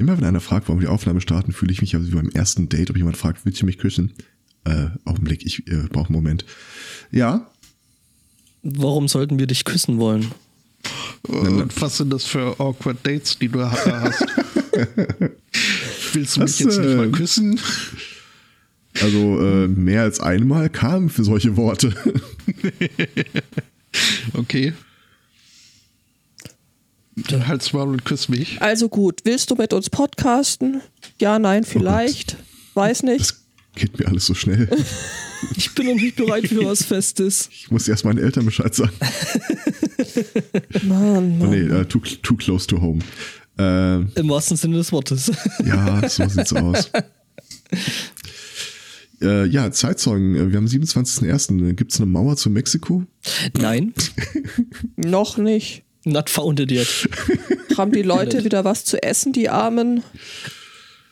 Immer wenn einer fragt, warum wir die Aufnahme starten, fühle ich mich ja wie beim ersten Date, ob jemand fragt, willst du mich küssen? Äh, Augenblick, ich äh, brauche einen Moment. Ja, Warum sollten wir dich küssen wollen? Und was sind das für awkward Dates, die du hast? Willst du mich Das, jetzt nicht äh, mal küssen? also äh, mehr als einmal kam für solche Worte. Okay. Dann halt's mal und küss mich. Also gut, willst du mit uns podcasten? Ja, nein, vielleicht. Weiß nicht. Das geht mir alles so schnell. Ich bin noch nicht bereit für was Festes. Ich muss erst meinen Eltern Bescheid sagen. Mann, Oh Mann. nee, äh, too, too close to home. Äh, Im wahrsten Sinne des Wortes. ja, so sieht's aus. Äh, ja, Zeitzeugen. äh, Wir haben 27.01. Gibt es eine Mauer zu Mexiko? Nein, Noch nicht. Not founded yet. Haben die Leute wieder was zu essen, die Armen?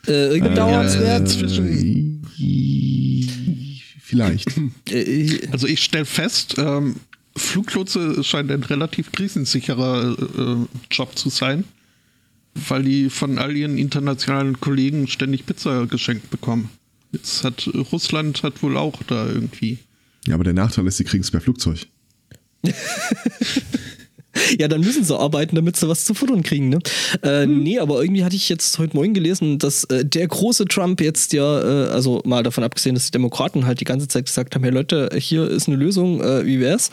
Äh, irgendwie Bedauernswert. Äh, vielleicht. äh, also ich stelle fest, ähm, Fluglotse scheint ein relativ krisensicherer äh, Job zu sein, weil die von all ihren internationalen Kollegen ständig Pizza geschenkt bekommen. Jetzt hat Russland hat wohl auch da irgendwie. Ja, aber der Nachteil ist, sie kriegen es per Flugzeug. Ja, dann müssen sie arbeiten, damit sie was zu futtern kriegen, ne? Äh, Nee, aber irgendwie hatte ich jetzt heute Morgen gelesen, dass äh, der große Trump jetzt ja, äh, also mal davon abgesehen, dass die Demokraten halt die ganze Zeit gesagt haben, hey Leute, hier ist eine Lösung, äh, wie wär's?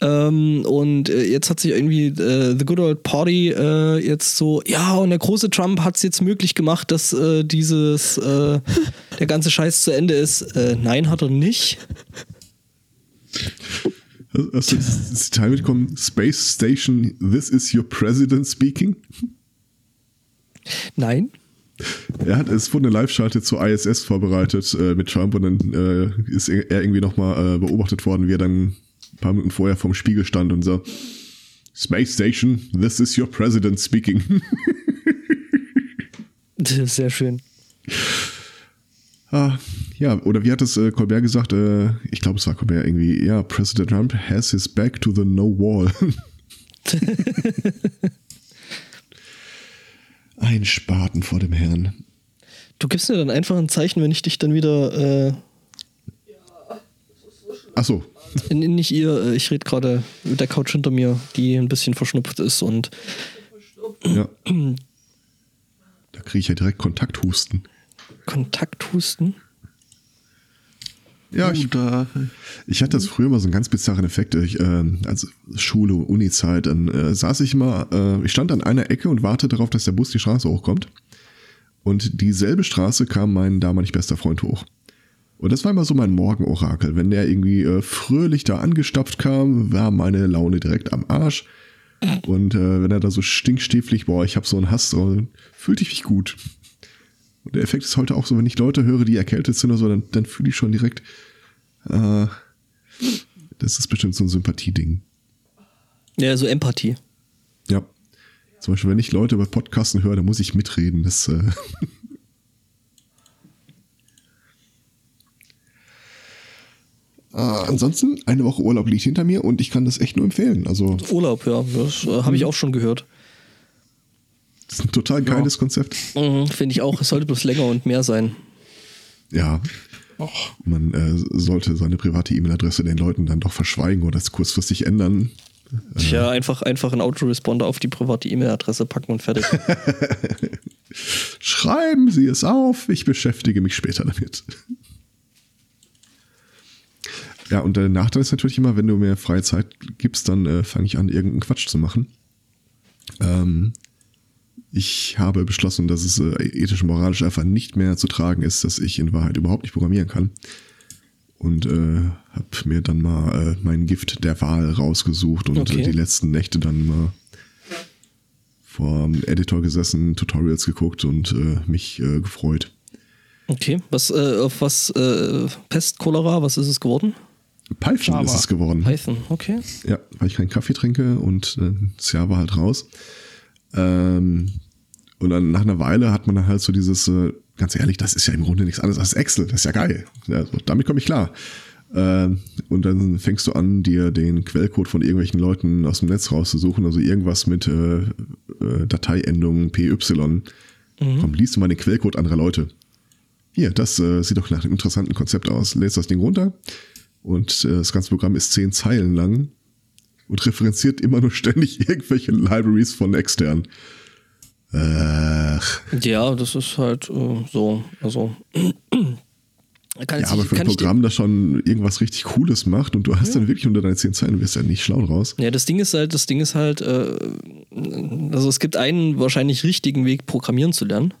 Ähm, und äh, jetzt hat sich irgendwie äh, The Good Old Party äh, jetzt so, ja, und der große Trump hat es jetzt möglich gemacht, dass äh, dieses, äh, der ganze Scheiß zu Ende ist. Äh, nein, hat er nicht. Hast du das Zitat mitbekommen? Space Station, this is your president speaking? Nein. Er hat, es wurde eine Live-Schalte zur ISS vorbereitet äh, mit Trump und dann äh, ist er irgendwie nochmal äh, beobachtet worden, wie er dann ein paar Minuten vorher vorm Spiegel stand und so, Space Station, this is your president speaking. Sehr schön. Ah, ja, oder wie hat es äh, Colbert gesagt? Äh, ich glaube, es war Colbert irgendwie, ja, President Trump has his back to the no wall. ein Spaten vor dem Herrn. Du gibst mir dann einfach ein Zeichen, wenn ich dich dann wieder äh, Ach so, nicht ihr, äh, ich rede gerade mit der Couch hinter mir, die ein bisschen verschnupft ist und ja. Da kriege ich ja direkt Kontakthusten. Kontakthusten. Ja, ich, ich hatte das früher mal so einen ganz bizarren Effekt. Ich, äh, also Schule, Uni-Zeit, dann äh, saß ich mal, äh, ich stand an einer Ecke und wartete darauf, dass der Bus die Straße hochkommt. Und dieselbe Straße kam mein damalig bester Freund hoch. Und das war immer so mein Morgenorakel. Wenn der irgendwie äh, fröhlich da angestapft kam, war meine Laune direkt am Arsch. Und äh, wenn er da so stinkstieflich, boah, ich hab so einen Hass, so, fühlte ich mich gut. Der Effekt ist heute auch so, wenn ich Leute höre, die erkältet sind oder so, dann, dann fühle ich schon direkt, äh, das ist bestimmt so ein Sympathieding. Ja, so Empathie. Ja. Zum Beispiel, wenn ich Leute bei Podcasten höre, dann muss ich mitreden. Das, äh äh, ansonsten, eine Woche Urlaub liegt hinter mir und ich kann das echt nur empfehlen. Also, Urlaub, ja, das äh, habe ich auch schon gehört. Das ist ein total geiles Konzept. Mhm, Finde ich auch, es sollte bloß länger und mehr sein. Ja. och, Man äh, sollte seine private E-Mail-Adresse den Leuten dann doch verschweigen oder es kurzfristig ändern. Tja, einfach, einfach einen Autoresponder auf die private E-Mail-Adresse packen und fertig. Schreiben Sie es auf, ich beschäftige mich später damit. Ja, und der Nachteil ist natürlich immer, wenn du mir freie Zeit gibst, dann äh, fange ich an, irgendeinen Quatsch zu machen. Ähm, ich habe beschlossen, dass es äh, ethisch und moralisch einfach nicht mehr zu tragen ist, dass ich in Wahrheit überhaupt nicht programmieren kann. Und äh, habe mir dann mal äh, mein Gift der Wahl rausgesucht und Okay. äh, die letzten Nächte dann mal vor dem Editor gesessen, Tutorials geguckt und äh, mich äh, gefreut. Okay, was, äh, auf was, äh, Pest, Cholera, was ist es geworden? Python Java. ist es geworden. Python, okay. Ja, weil ich keinen Kaffee trinke und äh, das Jahr war halt raus. Ähm, und dann nach einer Weile hat man dann halt so dieses, äh, ganz ehrlich, das ist ja im Grunde nichts anderes als Excel, das ist ja geil. Ja, so, damit komme ich klar. Ähm, und dann fängst du an, dir den Quellcode von irgendwelchen Leuten aus dem Netz rauszusuchen, also irgendwas mit äh, äh, Dateiendung PY. Komm, liest du mal den Quellcode anderer Leute. Hier, das äh, sieht doch nach einem interessanten Konzept aus. Lädst das Ding runter und äh, das ganze Programm ist zehn Zeilen lang und referenziert immer nur ständig irgendwelche Libraries von extern. Ach, Ja, das ist halt äh, so. Also. Kann ja, ich- aber für ein Programm, das schon irgendwas richtig Cooles macht und du hast dann wirklich unter deine zehn Zeilen, du wirst ja nicht schlau draus. Ja, das Ding ist halt, das Ding ist halt, äh, also es gibt einen wahrscheinlich richtigen Weg, Programmieren zu lernen.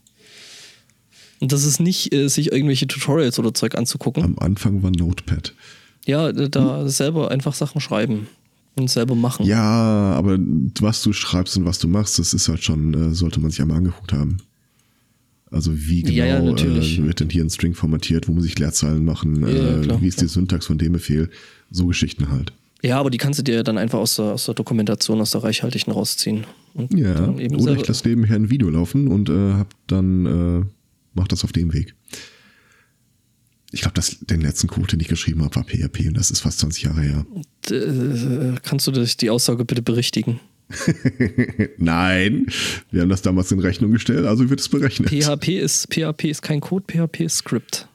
Und das ist nicht, äh, sich irgendwelche Tutorials oder Zeug anzugucken. Am Anfang war Notepad. Ja, äh, da selber einfach Sachen schreiben und selber machen. Ja, aber was du schreibst und was du machst, das ist halt schon, äh, sollte man sich einmal angeguckt haben. Also wie genau Ja, ja, natürlich. äh, wird denn hier ein String formatiert, wo muss ich Leerzeilen machen, Ja, äh, klar. wie ist die Syntax von dem Befehl, so Geschichten halt. Ja, aber die kannst du dir dann einfach aus der, aus der Dokumentation, aus der reichhaltigen rausziehen. Ja, dann eben oder ich lasse nebenher ein Video laufen und äh, hab dann, äh, mach das auf dem Weg. Ich glaube, den letzten Code, den ich geschrieben habe, war PHP und das ist fast 20 Jahre her. äh, kannst du die Aussage bitte berichtigen? Nein, wir haben das damals in Rechnung gestellt, also wird es berechnet. PHP ist, PHP ist kein Code, PHP ist Script.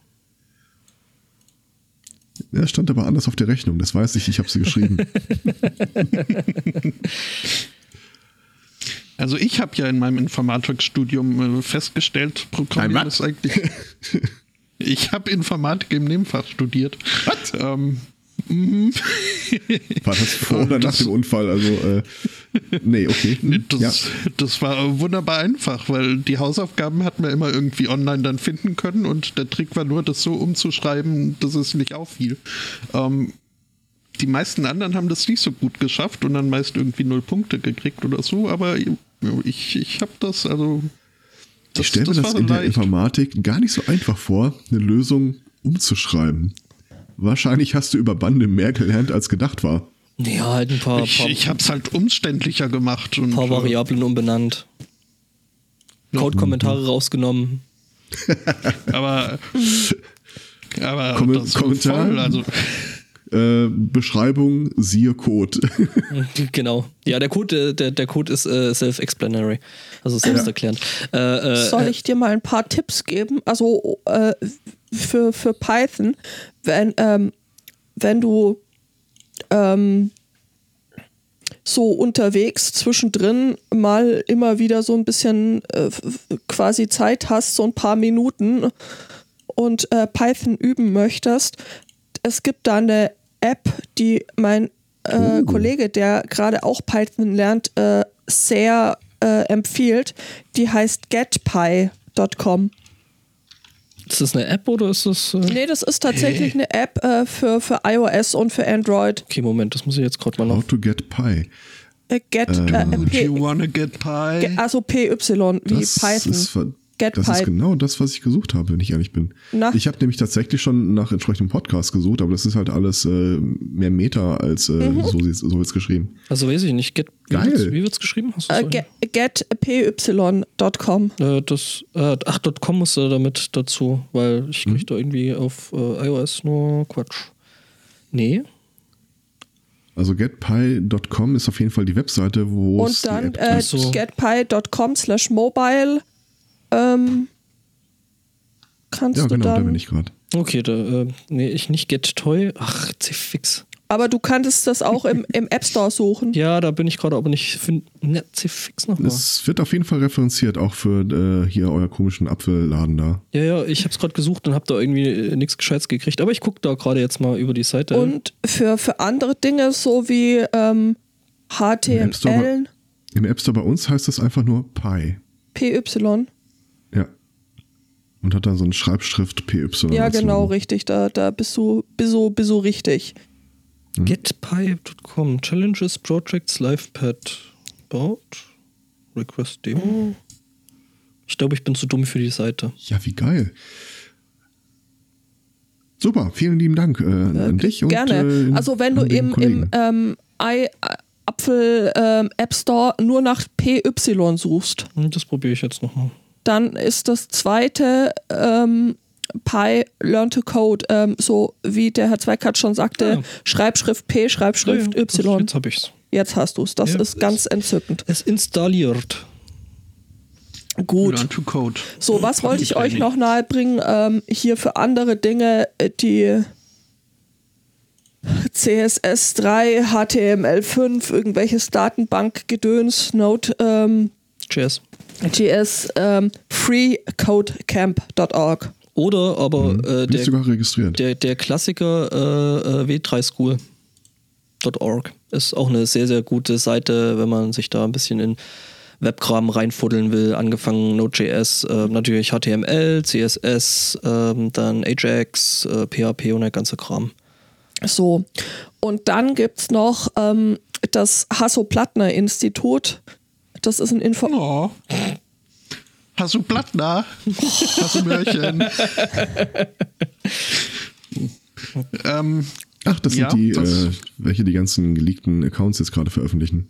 Ja, stand aber anders auf der Rechnung, das weiß ich, ich habe sie geschrieben. Also ich habe ja in meinem Informatikstudium äh, festgestellt, Programmieren ist eigentlich. ich habe Informatik im Nebenfach studiert. Was? Ähm, War das vor oder nach dem Unfall? Also, äh, nee, okay. Das, ja. das war wunderbar einfach, weil die Hausaufgaben hat man immer irgendwie online dann finden können und der Trick war nur, das so umzuschreiben, dass es nicht auffiel. Ähm, die meisten anderen haben das nicht so gut geschafft und dann meist irgendwie null Punkte gekriegt oder so, aber ich, ich habe das, also. Ich stelle mir das, in der leicht. Informatik gar nicht so einfach vor, eine Lösung umzuschreiben. Wahrscheinlich hast du über Bande mehr gelernt, als gedacht war. Ja, halt ein paar, Ich, paar, ich habe es halt umständlicher gemacht. Und, paar äh, Variablen umbenannt. Code-Kommentare rausgenommen. aber aber war Kommentar? voll, also Äh, Beschreibung, siehe Code. genau. Ja, der Code, äh, der, der Code ist äh, self-explanatory. Also selbsterklärend. Äh, äh, Soll ich dir mal ein paar Tipps geben? Also äh, für, für Python, wenn, ähm, wenn du ähm, so unterwegs zwischendrin mal immer wieder so ein bisschen äh, quasi Zeit hast, so ein paar Minuten und äh, Python üben möchtest, es gibt da eine App, die mein äh, Kollege, der gerade auch Python lernt, äh, sehr äh, empfiehlt. Die heißt getpy.com. ist das eine App oder ist das. Äh Nee, das ist tatsächlich eine App äh, für, für iOS und für Android. okay, Moment, das muss ich jetzt gerade mal How noch. to get Pi. Äh, get, äh, Do P, you wanna get ge- also PY wie Das Python. ist, Get das ist Pi. genau das, was ich gesucht habe, wenn ich ehrlich bin. Na? Ich habe nämlich tatsächlich schon nach entsprechendem Podcast gesucht, aber das ist halt alles äh, mehr Meta als äh, Mhm. so, so wird's geschrieben. Also weiß ich nicht. Get, wie Geil. Wie wird es geschrieben? Hast du Äh, so get, getpy.com. Äh, das, äh, ach, .com muss äh, damit dazu, weil ich krieg da irgendwie auf äh, iOS nur Quatsch. Nee. Also getpi.com ist auf jeden Fall die Webseite, wo es Und dann äh, getpy.com slash mobile ähm, kannst Ja, du genau, da dann. bin ich gerade. Okay, da, äh, nee, ich nicht Get Toy. Ach, C-Fix. Aber du kanntest das auch im, im App Store suchen. Ja, da bin ich gerade, aber nicht. Find, ne, C-Fix nochmal. Es wird auf jeden Fall referenziert, auch für äh, hier euer komischen Apfelladen da. Ja, ja, ich hab's gerade gesucht und hab da irgendwie äh, nichts Gescheites gekriegt. Aber ich guck da gerade jetzt mal über die Seite. Und für, für andere Dinge, so wie ähm, App Store HTML, Im App Store bei uns heißt das einfach nur Pi. PY. Ja. Und hat dann so eine Schreibschrift PY. Ja, genau, Logo. richtig. Da, da bist du, bist du, bist du richtig. Getpy.com. Challenges, Projects, LivePad. About. Request Demo. Ich glaube, ich bin zu dumm für die Seite. Ja, wie geil. Super, vielen lieben Dank äh, an dich und Gerne. äh, also wenn du im, im ähm, I, Apfel ähm, App Store nur nach PY suchst, Das probiere ich jetzt nochmal. Dann ist das zweite ähm, Pi Learn to Code, ähm, so wie der Herr Zweikart schon sagte, Ja. Schreibschrift P, Schreibschrift Ja, ja, das- Y. Jetzt habe ich's. Jetzt hast du es. Das Ja, ist ganz entzückend. Es installiert. Gut. Learn to Code. So, was wollte ich euch noch nahebringen? Ähm, hier für andere Dinge, äh, die CSS3, HTML5, irgendwelches Datenbankgedöns, Node, ähm, Cheers. JS, ähm. Oder aber äh, Bin ich der, sogar registriert. der, der Klassiker äh, äh, w3school.org ist auch eine sehr, sehr gute Seite, wenn man sich da ein bisschen in Webkram reinfuddeln will. Angefangen Node.js, äh, natürlich HTML, CSS, ähm, dann Ajax, äh, PHP und der ganze Kram. So. Und dann gibt es noch ähm, das Hasso-Plattner-Institut. Das ist ein Info. Oh. Hast du Plattner? Hast du Mörchen? ähm, Ach, das Ja, sind die, das- äh, welche die ganzen geleakten Accounts jetzt gerade veröffentlichen.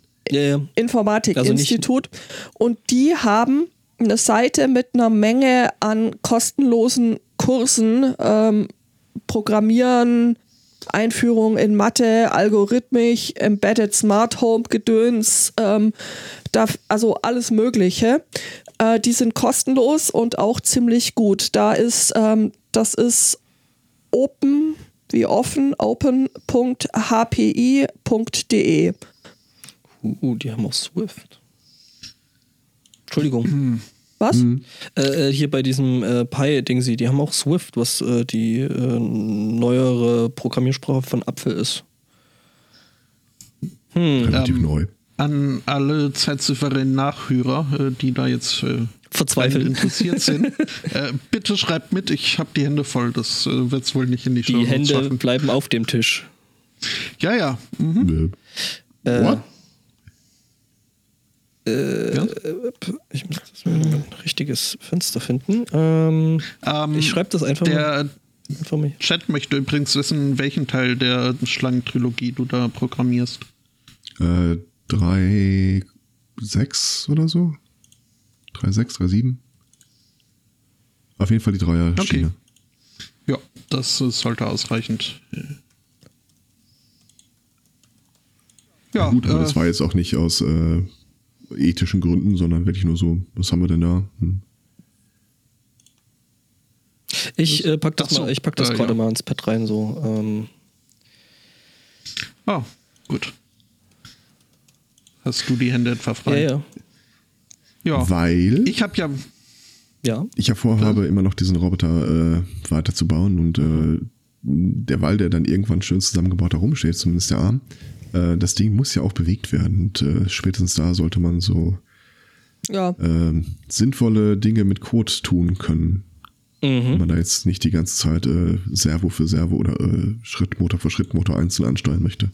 Informatik-Institut. und die haben eine Seite mit einer Menge an kostenlosen Kursen, ähm, Programmieren, Einführung in Mathe, Algorithmik, Embedded Smart Home Gedöns, ähm, da, also alles Mögliche. Äh, die sind kostenlos und auch ziemlich gut. Da ist, ähm, das ist open, wie offen, open.hpi.de. Uh, die haben auch Swift. Entschuldigung. Was? Äh, äh, hier bei diesem äh, Pi-Dingsi, die haben auch Swift, was äh, die äh, neuere Programmiersprache von Apfel ist. Relativ Ähm, neu. An alle zeitsouveränen Nachhörer, äh, die da jetzt äh, Verzweifelt. interessiert sind, äh, bitte schreibt mit, ich habe die Hände voll, das äh, wird es wohl nicht in die, Die Show Hände schaffen. bleiben auf dem Tisch. Ja, ja. Mhm. Äh, What? ja. Ich muss das mal ein richtiges Fenster finden. Ähm, Ähm, ich schreibe das einfach mal. Der mal. Chat möchte übrigens wissen, welchen Teil der Schlangentrilogie du da programmierst. Äh, 3, 6 oder so? 3, 6, 3, 7? Auf jeden Fall die Dreier-Schiene. Ja, das sollte ausreichend. äh, Ja, Gut, aber äh, das war jetzt auch nicht aus äh, ethischen Gründen, sondern wirklich nur so, was haben wir denn da? Hm. Ich äh, pack das so, mal, ich pack das äh, gerade ja. mal ins Pad rein, so. Ähm, ah, gut. Hast du die Hände etwa frei? ja, ja. Ja. Weil Ich habe ja, Ja. ich ja vorhabe, immer noch diesen Roboter äh, weiterzubauen und äh, der Wall, der dann irgendwann schön zusammengebaut herumsteht, zumindest der Arm, äh, das Ding muss ja auch bewegt werden und äh, spätestens da sollte man so Ja. äh, sinnvolle Dinge mit Code tun können. Wenn man da jetzt nicht die ganze Zeit äh, Servo für Servo oder äh, Schrittmotor für Schrittmotor einzeln ansteuern möchte.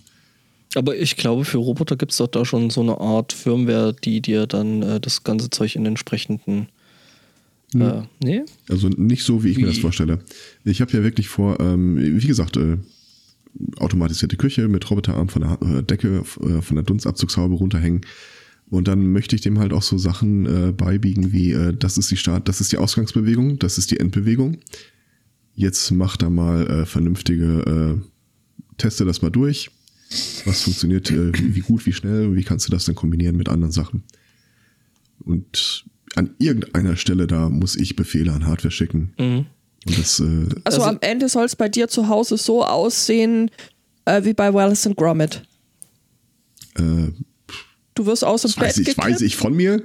Aber ich glaube, für Roboter gibt es doch da schon so eine Art Firmware, die dir dann äh, das ganze Zeug in entsprechenden. Äh, nee? Also nicht so, wie ich mir das Wie? vorstelle. Ich habe ja wirklich vor, ähm, wie gesagt, äh, automatisierte Küche mit Roboterarm von der äh, Decke, äh, von der Dunstabzugshaube runterhängen. Und dann möchte ich dem halt auch so Sachen äh, beibiegen wie, äh, das ist die Start, das ist die Ausgangsbewegung, das ist die Endbewegung. Jetzt mach da mal äh, vernünftige, äh, teste das mal durch. Was funktioniert, äh, wie, wie gut, wie schnell, wie kannst du das dann kombinieren mit anderen Sachen? Und an irgendeiner Stelle da muss ich Befehle an Hardware schicken. Mhm. Und das, äh, Also, Also- am Ende soll es bei dir zu Hause so aussehen äh, wie bei Wallace and Gromit. äh, Du wirst aus dem das Bett weiß ich, gekippt. weiß ich von mir.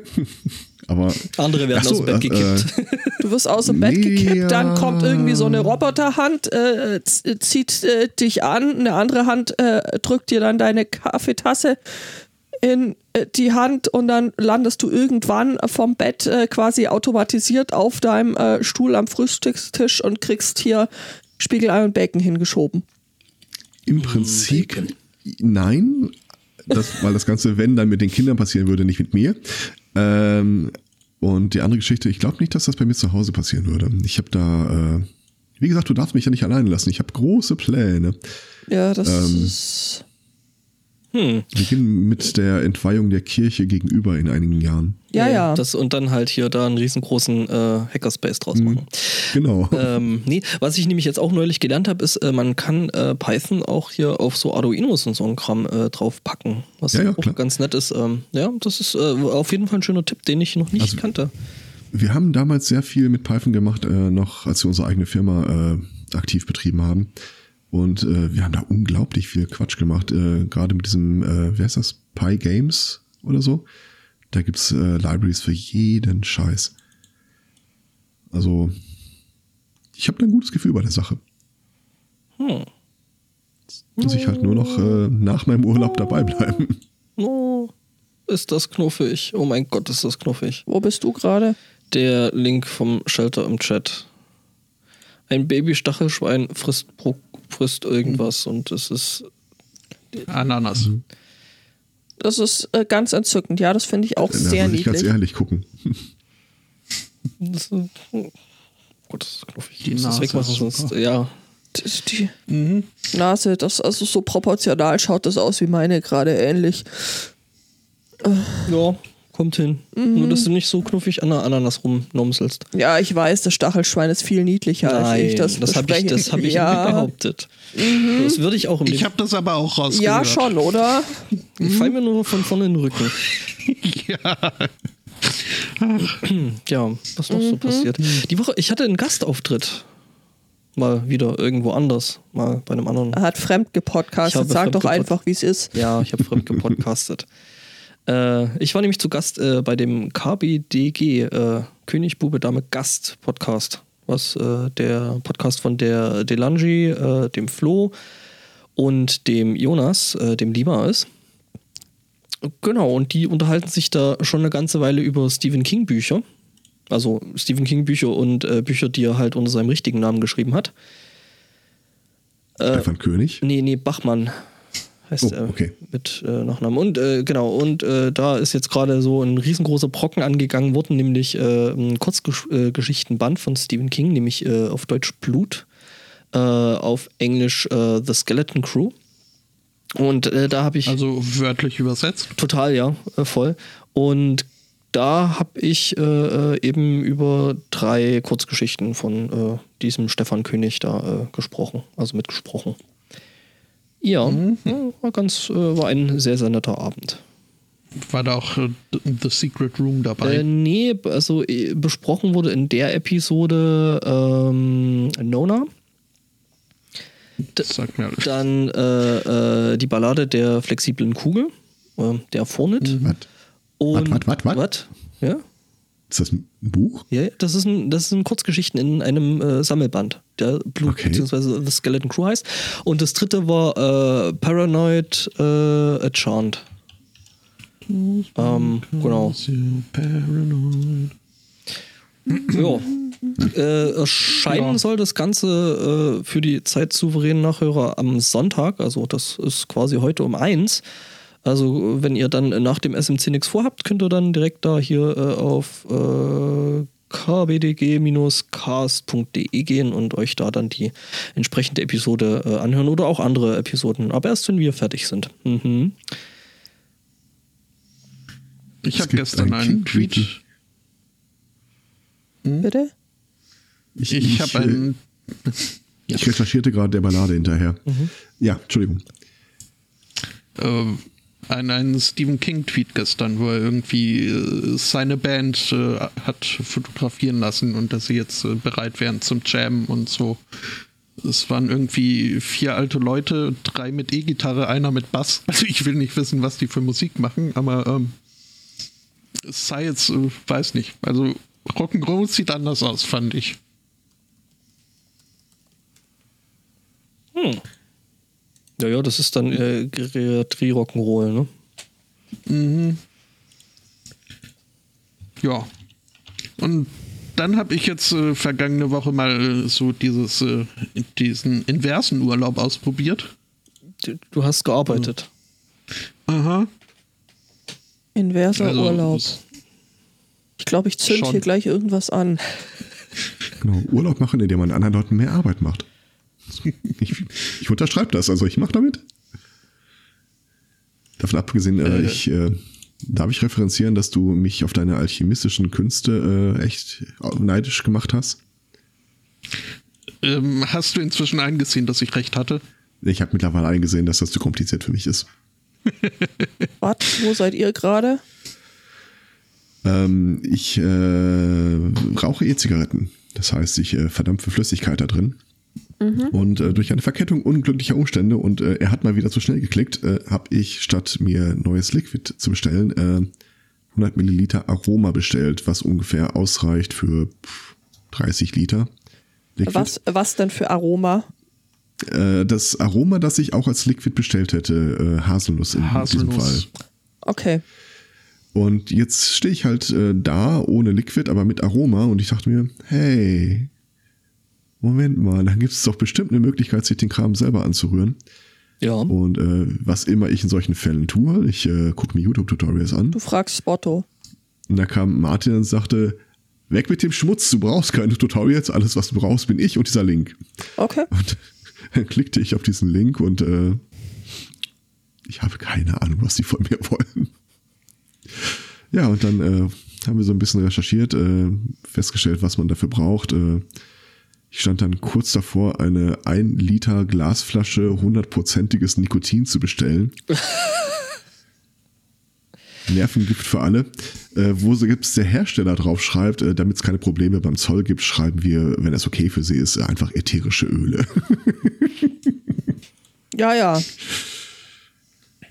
Aber Andere werden so, aus dem Bett äh, gekippt. Du wirst aus dem Bett Nee, gekippt, dann kommt irgendwie so eine Roboterhand, äh, z- zieht äh, dich an, eine andere Hand äh, drückt dir dann deine Kaffeetasse in äh, die Hand und dann landest du irgendwann vom Bett äh, quasi automatisiert auf deinem äh, Stuhl am Frühstückstisch und kriegst hier Spiegelei und Bacon hingeschoben. im Prinzip Bacon. nein, das, weil das Ganze, wenn, dann mit den Kindern passieren würde, nicht mit mir. Ähm, und die andere Geschichte, ich glaube nicht, dass das bei mir zu Hause passieren würde. Ich habe da, äh, wie gesagt, du darfst mich ja nicht alleine lassen. Ich habe große Pläne. Ja, das Ähm, ist. Hm. Wir beginnen mit der Entweihung der Kirche gegenüber in einigen Jahren. Ja, ja. Das, und dann halt hier da einen riesengroßen äh, Hackerspace draus machen. Genau. ähm, nee, was ich nämlich jetzt auch neulich gelernt habe, ist, äh, man kann äh, Python auch hier auf so Arduinos und so ein Kram äh, draufpacken. Was Ja, ja, auch klar. ganz nett ist. Ähm, ja, das ist äh, auf jeden Fall ein schöner Tipp, den ich noch nicht Also- kannte. wir haben damals sehr viel mit Python gemacht, äh, noch als wir unsere eigene Firma äh, aktiv betrieben haben. Und äh, wir haben da unglaublich viel Quatsch gemacht, äh, gerade mit diesem, äh, wie heißt das, PyGames oder so. Da gibt's äh, Libraries für jeden Scheiß. Also, ich habe da ein gutes Gefühl bei der Sache. Hm. Muss ich halt nur noch äh, nach meinem Urlaub dabei bleiben. Oh, ist das knuffig. Oh mein Gott, ist das knuffig. Wo bist du gerade? Der Link vom Shelter im Chat. Ein Baby-Stachelschwein frisst, pro, frisst irgendwas und es ist. Ananas. Das ist äh, ganz entzückend. Ja, das finde ich auch Da sehr würde ich ganz niedlich. ehrlich gucken. Das ist oh Gott, das ist knuffig. Die Ich muss das Nase wegmachen, ist sonst. Ja. Die, die Nase, das also so proportional schaut das aus wie meine gerade ähnlich. Ja, kommt hin. Nur, dass du nicht so knuffig an der Ananas rumnomselst. Ja, ich weiß, das Stachelschwein ist viel niedlicher als ich das, das habe ich, das hab ich ja, Mhm. behauptet. Das würde ich auch im Ich habe das aber auch rausgehört. Ja, schon, oder? Ich fall mir nur von vorne in den Rücken. ja. Ja, was noch Mhm. so passiert. Die Woche, ich hatte einen Gastauftritt. Mal wieder irgendwo anders. Mal bei einem anderen. Er hat fremd gepodcastet. Sag fremd doch gepod- einfach, wie es ist. Ja, ich habe fremd gepodcastet. äh, ich war nämlich zu Gast äh, bei dem KBDG, äh, König, Bube, Dame, Gast Podcast. Was äh, der Podcast von der Delangi, äh, dem Flo und dem Jonas, äh, dem Lima ist. Genau, und die unterhalten sich da schon eine ganze Weile über Stephen King Bücher. Also Stephen King Bücher und äh, Bücher, die er halt unter seinem richtigen Namen geschrieben hat. Stefan König. Nee, nee, Bachmann heißt Oh, er okay. mit äh, Nachnamen. Und äh, genau, und äh, da ist jetzt gerade so ein riesengroßer Brocken angegangen worden, nämlich äh, ein Kurzgeschichtenband von Stephen King, nämlich äh, auf Deutsch Blut, äh, auf Englisch äh, The Skeleton Crew. Und äh, da habe ich Also wörtlich übersetzt. total, ja, äh, voll. Und da habe ich äh, äh, eben über drei Kurzgeschichten von äh, diesem Stefan König da äh, gesprochen, also mitgesprochen. Ja, ja, war ganz, äh, war ein sehr, sehr netter Abend. War da auch äh, The Secret Room dabei? Äh, nee, also äh, besprochen wurde in der Episode ähm, Nona, das sagt mir alles. dann äh, äh, die Ballade der flexiblen Kugel, äh, der Fornit. Was? Und wat, wat, wat? Was? Ja? Ist das ein Buch? Ja, das, ist ein, das sind Kurzgeschichten in einem äh, Sammelband, der Blut Okay. bzw. The Skeleton Crew heißt. Und das dritte war äh, Paranoid äh, A Chant. Ähm, genau. Paranoid. Ja. Äh, erscheinen Ja. soll das Ganze äh, für die zeitsouveränen Nachhörer am Sonntag, also das ist quasi heute um eins. Also wenn ihr dann nach dem SMC nichts vorhabt, könnt ihr dann direkt da hier äh, auf äh, kbdg-cast.de gehen und euch da dann die entsprechende Episode äh, anhören oder auch andere Episoden. Aber erst wenn wir fertig sind. Mhm. Ich habe gestern ein einen. Tweet. Bitte? Ich, Ich habe äh, einen. Ich recherchierte gerade der Ballade hinterher. Ja, Entschuldigung. äh, einen, einen Stephen King-Tweet gestern, wo er irgendwie äh, seine Band äh, hat fotografieren lassen und dass sie jetzt äh, bereit wären zum Jam und so. Es waren irgendwie vier alte Leute, drei mit E-Gitarre, einer mit Bass. Also ich will nicht wissen, was die für Musik machen, aber ähm, es sei jetzt, äh, weiß nicht. Also Rock'n'Roll sieht anders aus, fand ich. Hm. Ja, ja, das ist dann äh, Geriatrie Rock'n'Roll, ne? Mhm. Ja. Und dann habe ich jetzt äh, vergangene Woche mal äh, so dieses, äh, diesen inversen Urlaub ausprobiert. Du- Du hast gearbeitet. Aha. Inverser Also, Urlaub. Ich glaube, ich zünd schon. hier gleich irgendwas an. Genau, Urlaub machen, indem man anderen Leuten mehr Arbeit macht. Ich, ich unterschreibe das, also ich mache damit. Davon abgesehen, äh, Äh. ich, äh, darf ich referenzieren, dass du mich auf deine alchemistischen Künste äh, echt neidisch gemacht hast? Ähm, hast du inzwischen eingesehen, dass ich recht hatte? Ich habe mittlerweile eingesehen, dass das zu kompliziert für mich ist. Was? Wo seid ihr gerade? Ähm, ich äh, rauche E-Zigaretten. Das heißt, ich äh, verdampfe Flüssigkeit da drin. Und äh, durch eine Verkettung unglücklicher Umstände und äh, er hat mal wieder zu schnell geklickt, äh, habe ich statt mir neues Liquid zu bestellen, äh, 100 Milliliter Aroma bestellt, was ungefähr ausreicht für pff, 30 Liter. Liquid. Was, was denn für Aroma? Äh, das Aroma, das ich auch als Liquid bestellt hätte, äh, Haselnuss in diesem Haselnuss. Fall. Okay. Und jetzt stehe ich halt äh, da ohne Liquid, aber mit Aroma und ich dachte mir, hey, Moment mal, dann gibt es doch bestimmt eine Möglichkeit, sich den Kram selber anzurühren. Ja. Und äh, was immer ich in solchen Fällen tue, ich äh, gucke mir YouTube-Tutorials an. Du fragst Spotto. Und da kam Martin und sagte, weg mit dem Schmutz, du brauchst keine Tutorials, alles was du brauchst bin ich und dieser Link. Okay. Und dann klickte ich auf diesen Link und äh, ich habe keine Ahnung, was die von mir wollen. Ja, und dann äh, haben wir so ein bisschen recherchiert, äh, festgestellt, was man dafür braucht. Äh, ich stand dann kurz davor, eine 1 Liter Glasflasche hundertprozentiges Nikotin zu bestellen. Nervengift für alle. Äh, wo selbst der Hersteller drauf schreibt, äh, damit es keine Probleme beim Zoll gibt, schreiben wir, wenn es okay für sie ist, einfach ätherische Öle. Ja, ja.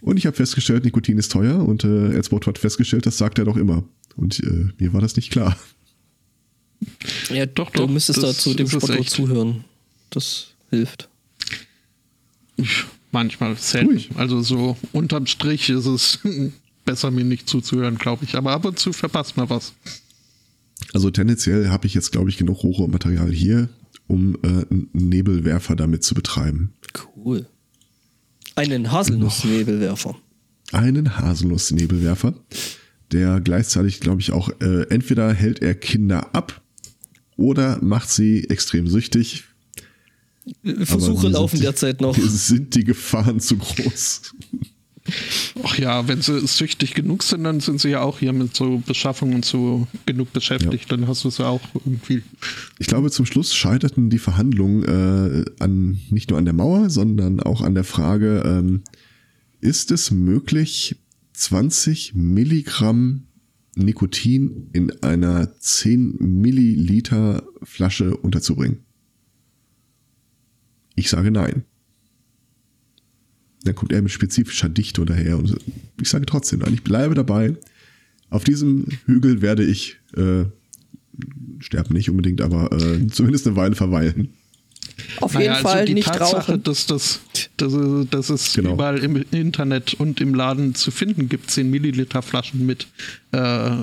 Und ich habe festgestellt, Nikotin ist teuer und äh, Elsbot hat festgestellt, das sagt er doch immer. Und äh, mir war das nicht klar. Ja, Doch, Du doch, müsstest da zu dem Spotto zuhören. Das hilft. Manchmal selten. Also so unterm Strich ist es besser, mir nicht zuzuhören, glaube ich. Aber ab und zu verpasst man was. Also tendenziell habe ich jetzt, glaube ich, genug Rohmaterial hier, um äh, einen Nebelwerfer damit zu betreiben. Cool. Einen Haselnussnebelwerfer. Einen Haselnuss-Nebelwerfer, der gleichzeitig, glaube ich, auch äh, entweder hält er Kinder ab oder macht sie extrem süchtig. Versuche mir laufen die- derzeit noch. Sind die Gefahren zu groß? Ach ja, wenn sie süchtig genug sind, dann sind sie ja auch hier mit so Beschaffung und so genug beschäftigt. Dann hast du es ja auch irgendwie. Ich glaube, zum Schluss scheiterten die Verhandlungen äh, an nicht nur an der Mauer, sondern auch an der Frage, ähm, ist es möglich, 20 Milligramm Nikotin in einer 10 Milliliter Flasche unterzubringen? Ich sage nein. Dann kommt er mit spezifischer Dichte daher und ich sage trotzdem nein. Ich bleibe dabei. Auf diesem Hügel werde ich äh, sterben nicht unbedingt, aber äh, zumindest eine Weile verweilen. Auf Naja, jeden also Fall die nicht Tatsache, rauchen. dass das, dass, dass es Genau. überall im Internet und im Laden zu finden gibt, 10 Milliliter Flaschen mit äh, äh,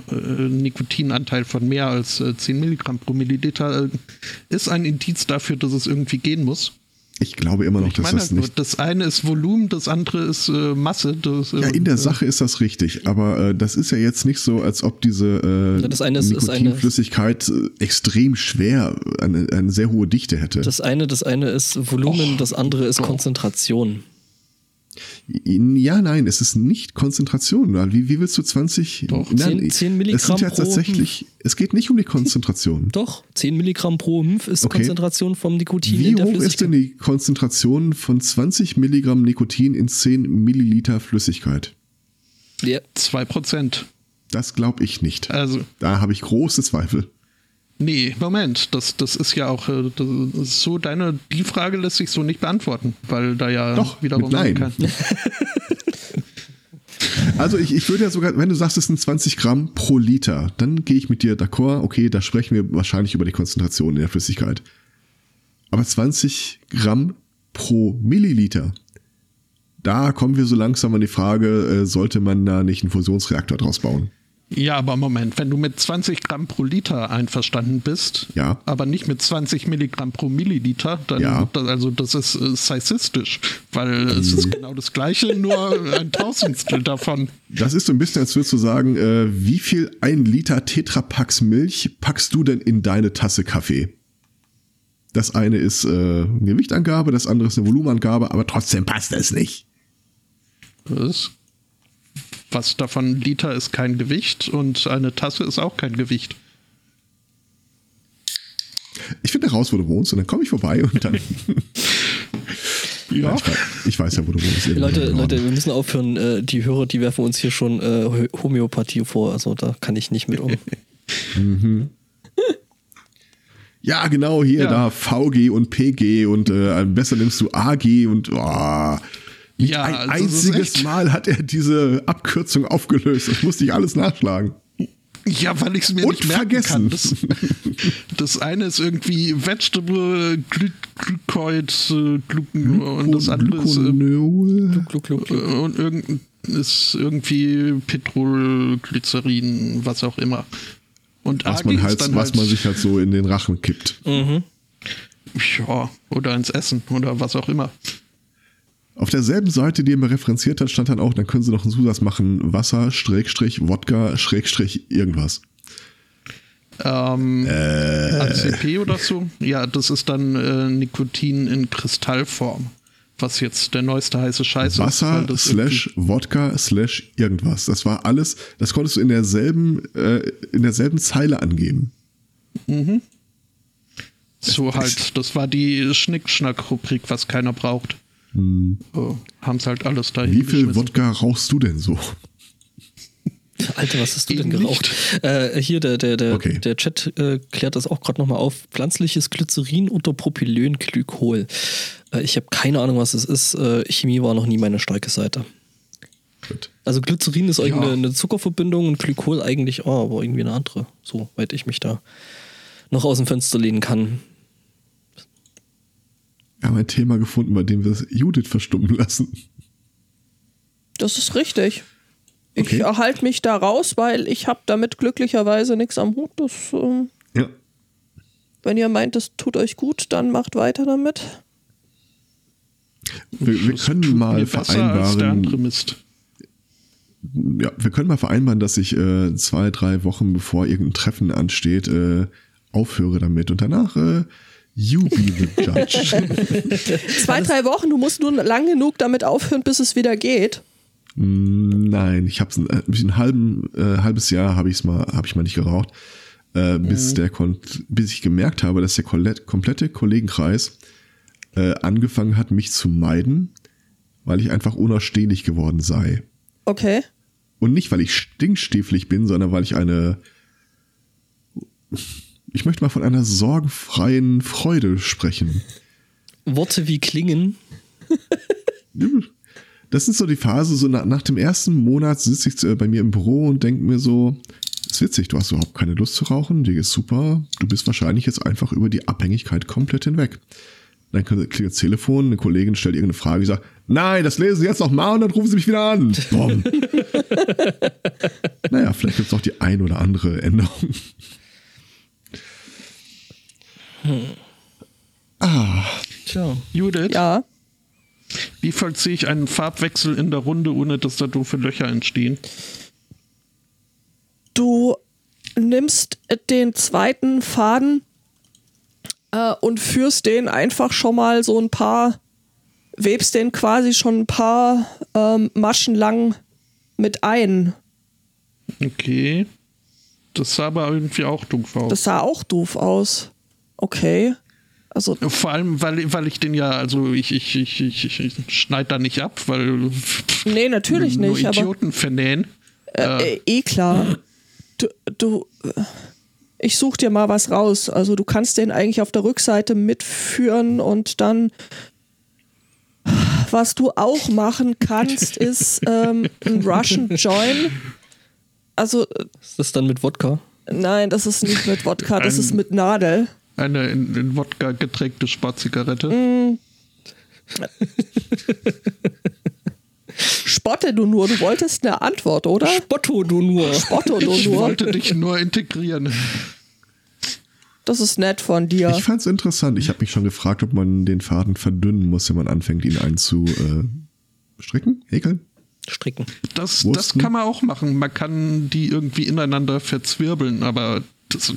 Nikotinanteil von mehr als äh, 10 Milligramm pro Milliliter, äh, ist ein Indiz dafür, dass es irgendwie gehen muss. Ich glaube immer noch, Ich dass meine, das nicht. das eine ist Volumen, das andere ist äh, Masse. Das, äh, Ja, in der Sache ist das richtig, aber äh, das ist ja jetzt nicht so, als ob diese äh, Ja, das eine ist- ist eine- Nikotinflüssigkeit äh, extrem schwer, eine, eine sehr hohe Dichte hätte. Das eine, das eine ist Volumen, das andere ist Konzentration. Ja, nein, es ist nicht Konzentration. Wie, wie willst du 20? Doch, nein, 10 10 Es sind Milligramm ja pro tatsächlich, es geht nicht um die Konzentration. Doch, 10 Milligramm pro Hümpf ist Okay. Konzentration vom Nikotin Wie in der hoch ist Flüssigkeit. denn die Konzentration von 20 Milligramm Nikotin in 10 Milliliter Flüssigkeit? Ja, 2%. Das glaube ich nicht. Also, Da habe ich große Zweifel. Nee, Moment, das, das ist ja auch äh, ist so, deine, die Frage lässt sich so nicht beantworten, weil da ja Doch, wiederum Nein. kein- Also ich, ich würde ja sogar, wenn du sagst, es sind 20 Gramm pro Liter, dann gehe ich mit dir d'accord, okay, da sprechen wir wahrscheinlich über die Konzentration in der Flüssigkeit. Aber 20 Gramm pro Milliliter, da kommen wir so langsam an die Frage, äh, sollte man da nicht einen Fusionsreaktor draus bauen? Ja, aber Moment, wenn du mit 20 Gramm pro Liter einverstanden bist, Ja. aber nicht mit 20 Milligramm pro Milliliter, dann Ja. das, also das ist äh, seisistisch, weil es Mhm. ist genau das gleiche, nur ein Tausendstel davon. Das ist so ein bisschen, als würdest du sagen, äh, wie viel ein Liter Tetrapacks Milch packst du denn in deine Tasse Kaffee? Das eine ist äh, eine Gewichtangabe, das andere ist eine Volumenangabe, aber trotzdem passt es nicht. Das, was davon Liter ist kein Gewicht und eine Tasse ist auch kein Gewicht. Ich finde raus, wo du wohnst und dann komme ich vorbei und dann. Ja. Ich, weiß, ich weiß ja, wo du wohnst. Leute, Leute, wir müssen aufhören. Äh, die Hörer, die werfen uns hier schon äh, Homöopathie vor. Also da kann ich nicht mit um. Ja, genau, hier, Ja. da VG und PG und äh, besser nimmst du AG und oh, nicht Ja, ein also einziges Mal hat er diese Abkürzung aufgelöst. Das musste ich alles nachschlagen. Ja, weil ich es mir Und nicht merken vergessen. kann. Das, das eine ist irgendwie Vegetable Gly Glycoid äh, Glucon und das andere ist äh, Gluconol. Äh, und irgend ist irgendwie Petrol, Glycerin, was auch immer. Und was man ist halt, dann was man sich halt so in den Rachen kippt. ja, oder ins Essen oder was auch immer. Auf derselben Seite, die er mir referenziert hat, stand dann auch, dann können sie noch einen Zusatz machen, Wasser, Schrägstrich, Wodka, Schrägstrich, irgendwas. Ähm, Äh. ACP oder so? Ja, das ist dann äh, Nikotin in Kristallform. Was jetzt der neueste heiße Scheiß ist. Wasser weil das slash Wodka slash irgendwas. Das war alles, das konntest du in derselben, äh, in derselben Zeile angeben. So halt, das war die Schnickschnack-Rubrik, was keiner braucht. So, Haben es halt alles dahin Hm. Wie viel. Wodka rauchst du denn so? Alter, was hast du denn Eben geraucht? Äh, hier, der, der, der, Okay. der Chat äh, klärt das auch gerade nochmal auf. Pflanzliches Glycerin unter Propylenglykol. Äh, ich habe keine Ahnung, was es ist. Äh, Chemie war noch nie meine starke Seite. Gut. Also Glycerin ist eigentlich Ja. eine, eine Zuckerverbindung und Glykol eigentlich, oh, aber irgendwie eine andere. So weit ich mich da noch aus dem Fenster lehnen kann. Wir haben ein Thema gefunden, bei dem wir Judith verstummen lassen. Das ist richtig. Ich Okay. erhalte mich da raus, weil ich habe damit glücklicherweise nichts am Hut. Das, ähm, Ja. wenn ihr meint, das tut euch gut, dann macht weiter damit. Wir, wir können mal vereinbaren, Mist. ja, wir können mal vereinbaren, dass ich äh, zwei, drei Wochen bevor irgendein Treffen ansteht, äh, aufhöre damit und danach äh, you be the judge. Zwei, drei Wochen, du musst nur lang genug damit aufhören, bis es wieder geht. Mm, Nein, ich habe ein, äh, ein halben, äh, halbes Jahr habe ich mal, habe ich mal nicht geraucht, äh, bis der kon bis ich gemerkt habe, dass der komplette Kollegenkreis äh, angefangen hat, mich zu meiden, weil ich einfach unausstehlich geworden sei. Okay. Und nicht, weil ich stinkstieflich bin, sondern weil ich eine, ich möchte mal von einer sorgenfreien Freude sprechen. Worte wie klingen. Das sind so die Phase, so nach, nach dem ersten Monat sitze ich äh, bei mir im Büro und denke mir so, ist witzig, du hast überhaupt keine Lust zu rauchen, dir ist super, du bist wahrscheinlich jetzt einfach über die Abhängigkeit komplett hinweg. Dann klingelt das Telefon, eine Kollegin stellt irgendeine Frage, ich sage, nein, das lesen Sie jetzt noch mal und dann rufen Sie mich wieder an. Boom. naja, vielleicht gibt es auch die ein oder andere Änderung. Tja. Judith, Ja. wie vollziehe ich einen Farbwechsel in der Runde, ohne dass da doofe Löcher entstehen? Du nimmst den zweiten Faden äh, und führst den einfach schon mal so ein paar, webst den quasi schon ein paar ähm, Maschen lang mit ein. Okay. Das sah aber irgendwie auch doof aus. Das sah auch doof aus. Okay. Also, Vor allem, weil, weil ich den ja, also ich, ich, ich, ich, ich schneide da nicht ab, weil nee, natürlich nur nicht, aber Idioten vernähen. äh, eh klar. Du, du, äh, ich such dir mal was raus. Also, du kannst den eigentlich auf der Rückseite mitführen und dann was du auch machen kannst, ist ähm, ein Russian Join. Also, äh, Ist das dann mit Wodka? nein, das ist nicht mit Wodka, das Ein- ist mit Nadel. Eine in, in Wodka getränkte Sportzigarette. Mm. Spotte du nur, du wolltest eine Antwort, oder? Spotto, du nur. Spotto du Ich nur. wollte dich nur integrieren. Das ist nett von dir. Ich fand's interessant. Ich habe mich schon gefragt, ob man den Faden verdünnen muss, wenn man anfängt, ihn einzustricken, häkeln. Stricken. Das, das kann man auch machen. Man kann die irgendwie ineinander verzwirbeln, aber das,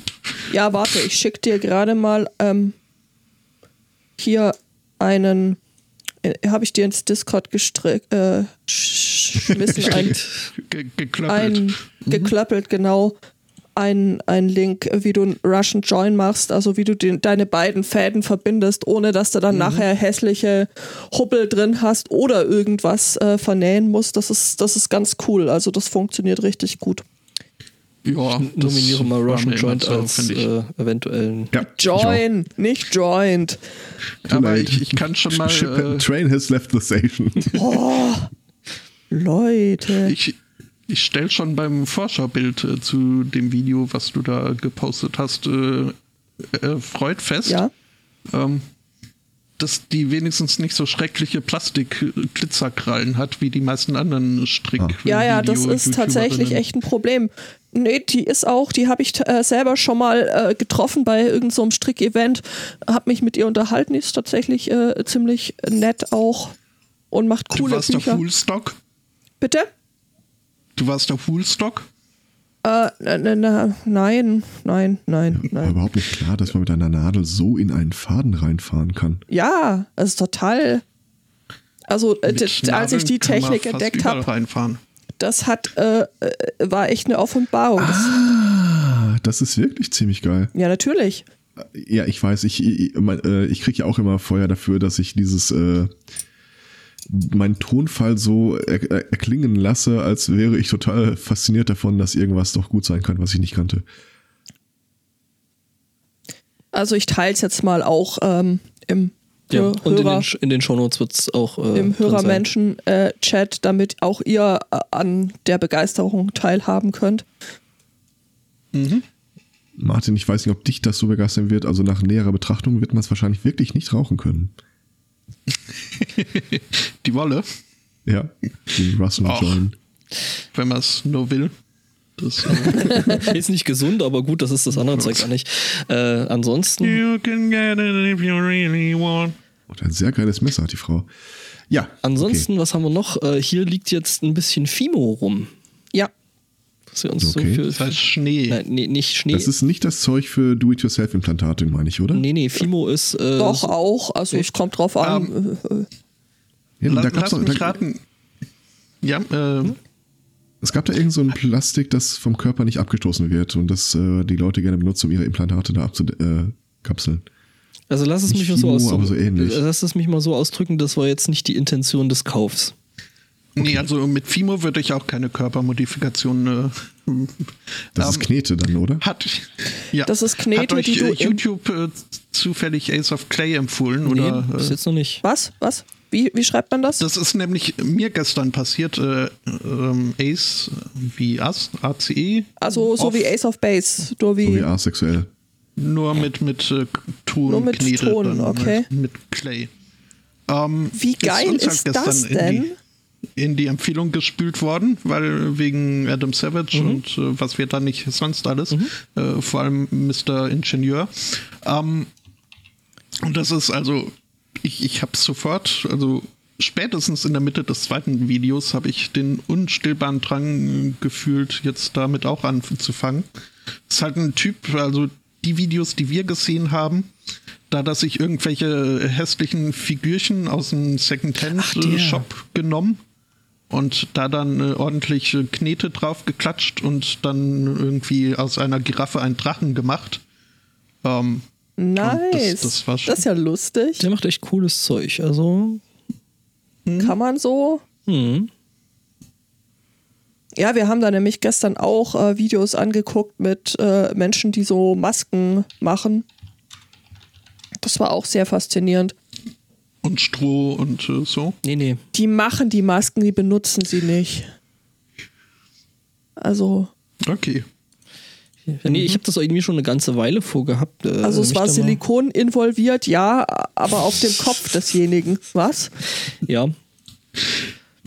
Ja, warte, ich schick dir gerade mal ähm, hier einen. Äh, Habe ich dir ins Discord gestrickt, äh, sch- geschmissen, ein, ge geklöppelt. ein geklöppelt, genau. einen, einen Link, wie du einen Russian Join machst, also wie du den, deine beiden Fäden verbindest, ohne dass du dann Mhm. nachher hässliche Hubbel drin hast oder irgendwas äh, vernähen musst. Das ist, das ist ganz cool. Also das funktioniert richtig gut. Ja, Nominiere mal Russian Joint zu als äh, eventuellen. Ja. Join, nicht Joint. Aber ich, ich kann schon mal. Ship Äh, train has left the station. Leute. ich ich stelle schon beim Vorschaubild äh, zu dem Video, was du da gepostet hast, äh, äh, Freud fest, Ja. ähm, dass die wenigstens nicht so schreckliche Plastik-Glitzerkrallen hat wie die meisten anderen Strick. Ja, ja, das ist tatsächlich echt ein Problem. Nee, die ist auch, die habe ich äh, selber schon mal äh, getroffen bei irgendeinem so einem Strick-Event, habe mich mit ihr unterhalten, die ist tatsächlich äh, ziemlich nett auch und macht Du coole warst Bücher. auf Woolstock? Bitte? Du warst auf Woolstock? Äh, na, na, na, nein, nein, nein, War nein. überhaupt nicht klar, dass man mit einer Nadel so in einen Faden reinfahren kann. Ja, es ist total. Also, äh, als ich die Technik entdeckt habe, das hat, äh, äh, war echt eine Offenbarung. Das, Ah, das ist wirklich ziemlich geil. ja, natürlich. Ja, ich weiß, ich, ich, mein, äh, ich kriege ja auch immer Feuer dafür, dass ich dieses, äh, meinen Tonfall so er, er, erklingen lasse, als wäre ich total fasziniert davon, dass irgendwas doch gut sein kann, was ich nicht kannte. Also, ich teile es jetzt mal auch ähm, im Ja, Hör- und in Hörer. den, in den Shownotes wird es auch. Äh, im. Hörermenschen-Chat, damit auch ihr äh, an der Begeisterung teilhaben könnt. Martin, ich weiß nicht, ob dich das so begeistern wird. Also nach näherer Betrachtung wird man es wahrscheinlich wirklich nicht rauchen können. Die Wolle, Ja, die Russell Ach. Join. wenn man es nur will. Das, äh, Ist nicht gesund, aber gut, das ist das andere Zeug gar nicht. Äh, ansonsten. you can get it if you really want. Und ein sehr geiles Messer hat die Frau. Ja. Ansonsten, was haben wir noch? Äh, hier liegt jetzt ein bisschen Fimo rum. Was wir uns Okay. so für, Das heißt Schnee. Nein, nee, nicht. Schnee. Das ist nicht das Zeug für Do-it-yourself-Implantate, meine ich, oder? nee, nee, Fimo ist. Äh, doch auch. Also es kommt drauf an. äh, äh, Ja, La da gab's lass doch- mich da, raten. Ja, äh, es gab da irgend so ein Plastik, das vom Körper nicht abgestoßen wird und das äh, die Leute gerne benutzen, um ihre Implantate da abzukapseln. Also lass es Nicht mich mal so Fimo, ausdrücken. aber so ähnlich. Lass es mich mal so ausdrücken, das war jetzt nicht die Intention des Kaufs. Nee, also mit Fimo würde ich auch keine Körpermodifikation. Äh, Das ähm, ist Knete dann, oder? Hat, ja, Das ist Knete, hat euch die du äh, YouTube äh, zufällig Ace of Clay empfohlen? Oder, nee, bis äh, jetzt noch nicht. was? Was? Wie, wie schreibt man das? das ist nämlich mir gestern passiert. Äh, ähm, Ace wie As, ACE. Also so Off, wie Ace of Base. Nur wie, So wie asexuell. Nur mit, mit äh, Ton. Nur mit Knete Ton, dann, okay. Mit, mit Clay. Ähm, Wie geil uns halt ist das denn? In die Empfehlung gespült worden, weil wegen Adam Savage Mhm. und äh, was wir da nicht sonst alles, äh, vor allem Mr. Ingenieur. Ähm, und das ist also, ich, ich habe sofort, also spätestens in der Mitte des zweiten Videos habe ich den unstillbaren Drang gefühlt, jetzt damit auch anzufangen. ist halt ein Typ, also die Videos, die wir gesehen haben, da dass ich irgendwelche hässlichen Figürchen aus dem. Secondhand-Shop genommen und da dann äh, ordentlich äh, Knete drauf geklatscht und dann irgendwie aus einer Giraffe einen Drachen gemacht. Ähm, nice. das war schon- das ist ja lustig. Der macht echt cooles Zeug. Also. Kann man so. Hm. Ja, wir haben da nämlich gestern auch äh, Videos angeguckt mit äh, Menschen, die so Masken machen. Das war auch sehr faszinierend. Und Stroh und äh, so. Nee, nee. Die machen die Masken, die benutzen sie nicht. Also, Okay. Nee, ich habe das irgendwie schon eine ganze Weile vorgehabt. äh, also es war Silikon involviert, ja, aber auf dem Kopf desjenigen. Was? Ja,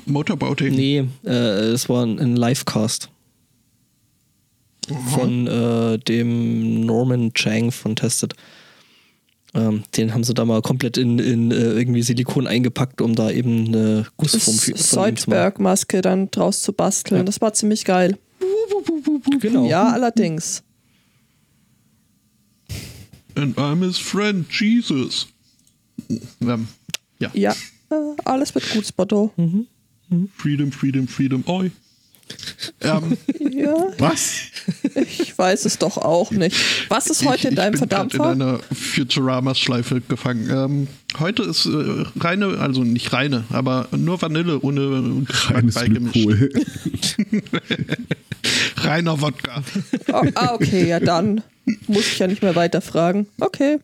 Motorboating. nee, äh, es war ein, ein Livecast. Von äh, dem Norman Chang von Tested. Ähm, den haben sie da mal komplett in, in äh, irgendwie Silikon eingepackt, um da eben eine Gussform für. Soldberg-Maske dann draus zu basteln. Ja. Das war ziemlich geil. Genau. Ja, allerdings. And I'm his friend, Jesus. Ähm, ja. Ja, äh, alles mit gut, Spotto. Mhm. Freedom, Freedom, Freedom, oi. Ähm, Ja, Was? ich weiß es doch auch nicht. Was ist heute in deinem ich bin Verdampfer? in einer Futurama-Schleife gefangen. Ähm, heute ist äh, reine, also nicht reine, aber nur Vanille ohne Reines beigemischt. Reiner Wodka. Oh, ah, okay, ja dann muss ich ja nicht mehr weiter fragen. Okay.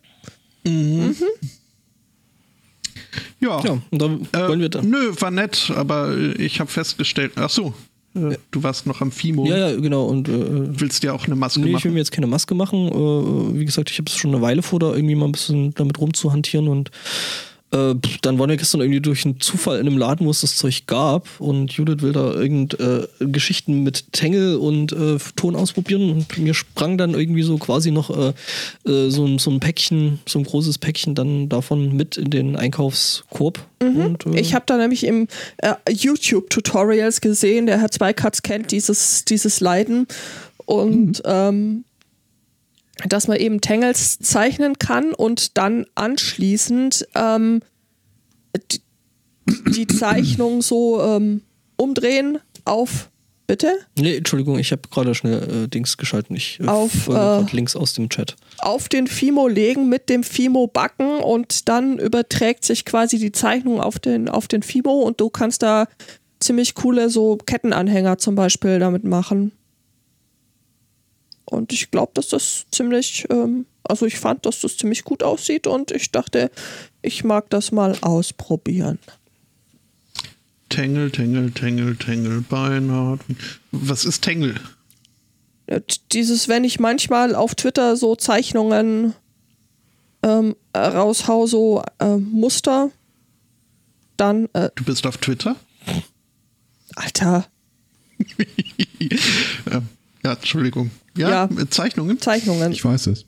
Ja. Ja, und dann Äh, wollen wir dann. Nö, war nett, aber ich habe festgestellt, ach so, äh, du warst noch am Fimo. Ja, ja, genau. Und äh, Willst dir auch eine Maske nee, ich will machen? mir jetzt keine Maske machen. Äh, wie gesagt, ich habe es schon eine Weile vor, da irgendwie mal ein bisschen damit rumzuhantieren und äh, dann waren wir gestern irgendwie durch einen Zufall in einem Laden, wo es das Zeug gab. Und Judith will da irgend äh, Geschichten mit Tangle und äh, Ton ausprobieren. Und mir sprang dann irgendwie so quasi noch äh, äh, so, ein, so ein Päckchen, so ein großes Päckchen dann davon mit in den Einkaufskorb. Und, äh, Ich habe da nämlich im YouTube-Tutorials gesehen, der Herr Zweikatz kennt dieses, dieses Leiden. Und ähm, dass man eben Tangles zeichnen kann und dann anschließend ähm, die, die Zeichnung so ähm, umdrehen auf bitte Nee, Entschuldigung, ich habe gerade schnell äh, Dings geschalten. Ich äh, Auf, äh, Links aus dem Chat. auf den Fimo legen, mit dem Fimo backen und dann überträgt sich quasi die Zeichnung auf den, auf den Fimo und du kannst da ziemlich coole so Kettenanhänger zum Beispiel damit machen. Und ich glaube, dass das ziemlich, ähm, also ich fand, dass das ziemlich gut aussieht und ich dachte, ich mag das mal ausprobieren. Tangle, Tangle, Tangle, Tangle, Beinhard. Was ist Tangle? T- Dieses, wenn ich manchmal auf Twitter so Zeichnungen ähm, raushau, so äh, Muster, dann, äh, Du bist auf Twitter? Alter, ja, Entschuldigung. Ja, Ja. mit Zeichnungen? Zeichnungen. Ich weiß es.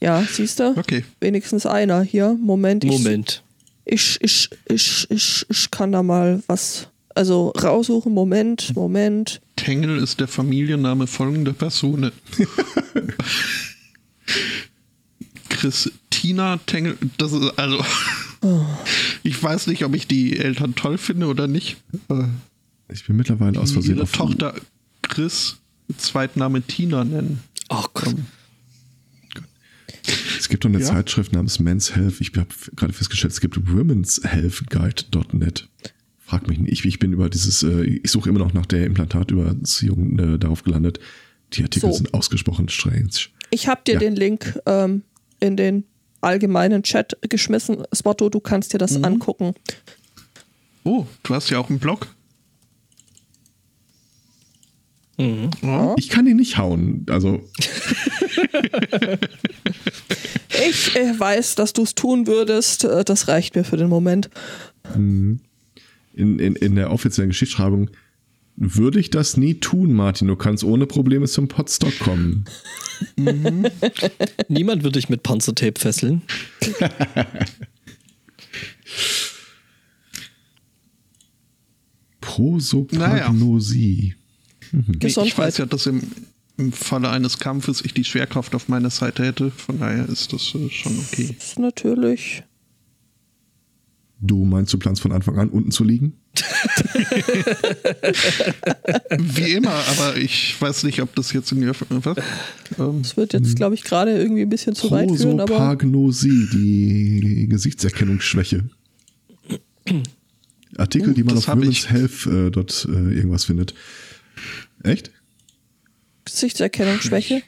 Ja, siehst du? Okay. Wenigstens einer hier. Moment. Ich, Moment. Ich, ich, ich, ich, ich kann da mal was. Also raussuchen. Moment, Moment. Tangle ist der Familienname folgender Personen. Christina Tangle, das ist also. Ich weiß nicht, ob ich die Eltern toll finde oder nicht. Ich bin mittlerweile aus Versehen ihre auf Tochter Chris, Zweitname Tina nennen. Ach Gott. Es gibt doch eine Ja. Zeitschrift namens Men's Health. Ich habe gerade festgestellt, es gibt Women's Health Guide.net. Frag mich nicht. Ich, ich bin über dieses, äh, ich suche immer noch nach der Implantatüberziehung äh, darauf gelandet. Die Artikel So. sind ausgesprochen strange. Ich habe dir Ja. den Link ähm, in den allgemeinen Chat geschmissen. Spotto, du kannst dir das Mhm. angucken. Oh, du hast ja auch einen Blog. Mhm. Ja. Ich kann ihn nicht hauen. Also, Ich äh, weiß, dass du es tun würdest. Äh, das reicht mir für den Moment. in, in, in der offiziellen Geschichtsschreibung würde ich das nie tun, Martin. Du kannst ohne Probleme zum Podstock kommen. Niemand wird dich mit Panzertape fesseln. Prosopagnosie. Ich Gesundheit. weiß ja, dass im, im Falle eines Kampfes ich die Schwerkraft auf meiner Seite hätte. Von daher ist das äh, schon okay. Das ist natürlich. Du meinst, du planst von Anfang an unten zu liegen? Wie immer, aber ich weiß nicht, ob das jetzt in die Öffentlichkeit. Ähm, Das wird jetzt, glaube ich, gerade irgendwie ein bisschen zu weit führen, aber. Prosopagnosie, die Gesichtserkennungsschwäche. Artikel, die man das auf Women's ich. Health äh, dort äh, irgendwas findet. Echt? Gesichtserkennungsschwäche.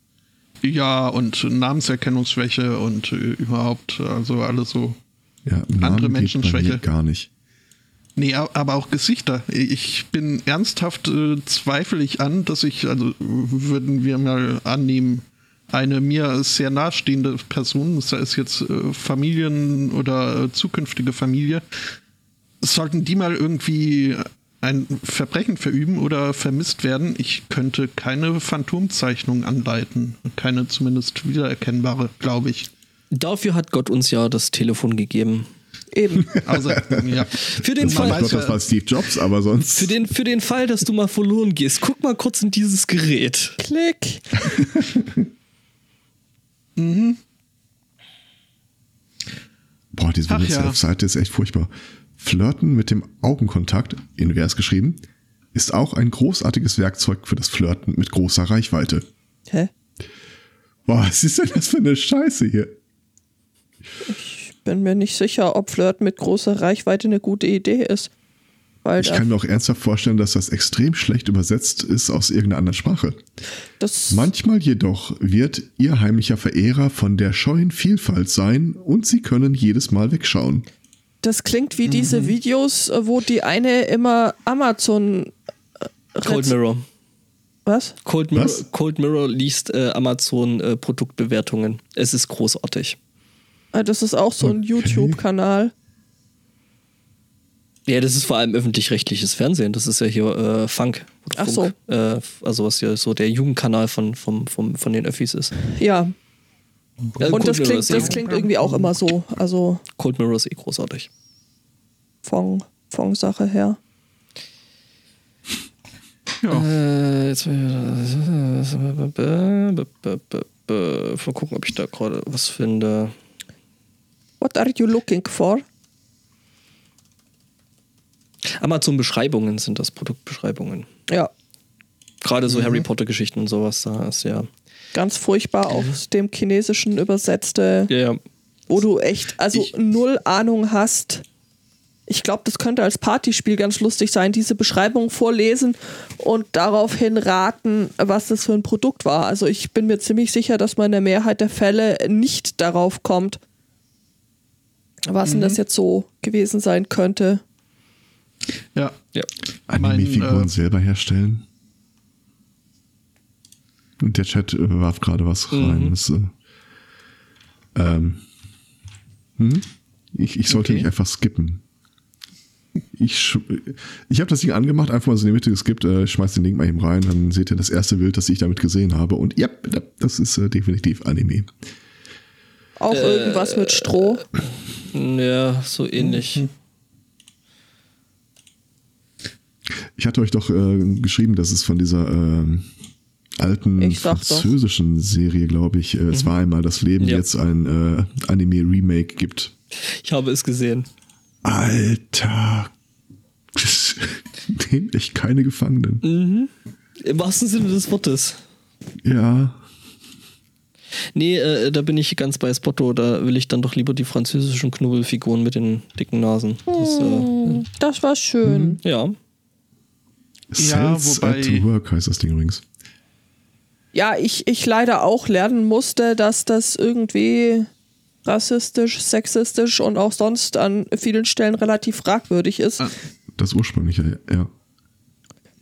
ja, und Namenserkennungsschwäche und äh, überhaupt, also alles so. Ja, Andere Menschenschwäche. gar nicht. Nee, aber auch Gesichter. Ich bin ernsthaft, äh, zweifle ich an, dass ich, also würden wir mal annehmen, eine mir sehr nahestehende Person, sei es jetzt äh, Familien oder äh, zukünftige Familie, sollten die mal irgendwie ein Verbrechen verüben oder vermisst werden, ich könnte keine Phantomzeichnung anleiten. Keine zumindest wiedererkennbare, glaube ich. Dafür hat Gott uns ja das Telefon gegeben. Eben. Also, ja. Für den Das Fall, weiß das war Steve Jobs, aber sonst. für den, für den Fall, dass du mal verloren gehst, guck mal kurz in dieses Gerät. Klick. Boah, diese Women's ja. Ist echt furchtbar. Flirten mit dem Augenkontakt, invers geschrieben, ist auch ein großartiges Werkzeug für das Flirten mit großer Reichweite. Hä? Boah, was ist denn das für eine Scheiße hier? Ich bin mir nicht sicher, ob Flirt mit großer Reichweite eine gute Idee ist. Ich kann mir auch ernsthaft vorstellen, dass das extrem schlecht übersetzt ist aus irgendeiner anderen Sprache. das, Manchmal jedoch wird ihr heimlicher Verehrer von der scheuen Vielfalt sein und sie können jedes Mal wegschauen. Das klingt wie diese Videos, äh, wo die eine immer Amazon. äh, Cold Mirror. Was? Cold Mirror, Was? Cold Mirror liest äh, Amazon äh, Produktbewertungen. Es ist großartig. Ah, Das ist auch so ein Okay. YouTube-Kanal. Ja, das ist vor allem öffentlich-rechtliches Fernsehen. Das ist ja hier äh, Funk. Ach Funk. Äh, also was ja so der Jugendkanal von, vom, vom, von den Öffis ist. Ja. Ja, Und Cold das klingt, ist eh- das klingt irgendwie auch immer so. Also Cold Mirror ist eh großartig. von, von Sache her. Ja. Äh, jetzt mal gucken, ob ich da gerade was finde. What are you looking for? Amazon-Beschreibungen sind das, Produktbeschreibungen. Ja, Gerade Mhm. so Harry Potter-Geschichten und sowas, da ist ja. ganz furchtbar aus dem Chinesischen übersetzte, Ja, ja. wo du echt, also Ich- null Ahnung hast. Ich glaube, das könnte als Partyspiel ganz lustig sein, diese Beschreibung vorlesen und daraufhin raten, was das für ein Produkt war. Also ich bin mir ziemlich sicher, dass man in der Mehrheit der Fälle nicht darauf kommt, was denn das jetzt so gewesen sein könnte. ja. ja. Anime-Figuren äh, selber herstellen. Der Chat äh, warf gerade was rein. Mhm. Das, äh, ähm, hm? ich, ich sollte Okay. nicht einfach skippen. Ich, ich habe das Ding angemacht, einfach mal so in die Mitte geskippt, äh, schmeiß den Link mal eben rein, dann seht ihr das erste Bild, das ich damit gesehen habe. Und ja, das ist äh, definitiv Anime. Auch irgendwas mit Stroh. Ja, so ähnlich. Ich hatte euch doch äh, geschrieben, dass es von dieser ähm, alten Ich sag doch. französischen Serie, glaube ich, äh, es war einmal das Leben, Ja. jetzt ein äh, Anime-Remake gibt. Ich habe es gesehen. Alter. Nehmt echt keine Gefangenen. Im wahrsten Sinne des Wortes. Ja. Nee, äh, da bin ich ganz bei Spotto. Da will ich dann doch lieber die französischen Knubbelfiguren mit den dicken Nasen. Das, äh, Das war schön. ja. Ja, Cells wobei- at Work heißt das Ding übrigens. Ja, ich, ich leider auch lernen musste, dass das irgendwie rassistisch, sexistisch und auch sonst an vielen Stellen relativ fragwürdig ist. Ah. Das ursprüngliche, ja.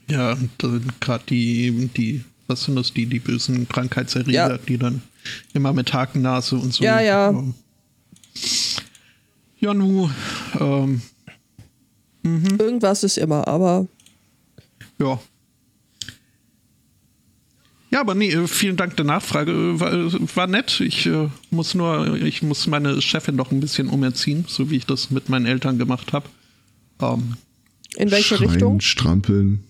Ja, gerade die, die, was sind das, die, die bösen Krankheitserreger, Ja. die dann immer mit Hakennase und so. Ja, ja. Ähm, ja, nu, ähm, Irgendwas ist immer, aber ja. Ja, aber nee, äh, vielen Dank der Nachfrage. äh, War, äh, war nett. Ich äh, muss nur, ich muss meine Chefin noch ein bisschen umerziehen, so wie ich das mit meinen Eltern gemacht habe. Ähm, in welche Schreien, Richtung? strampeln.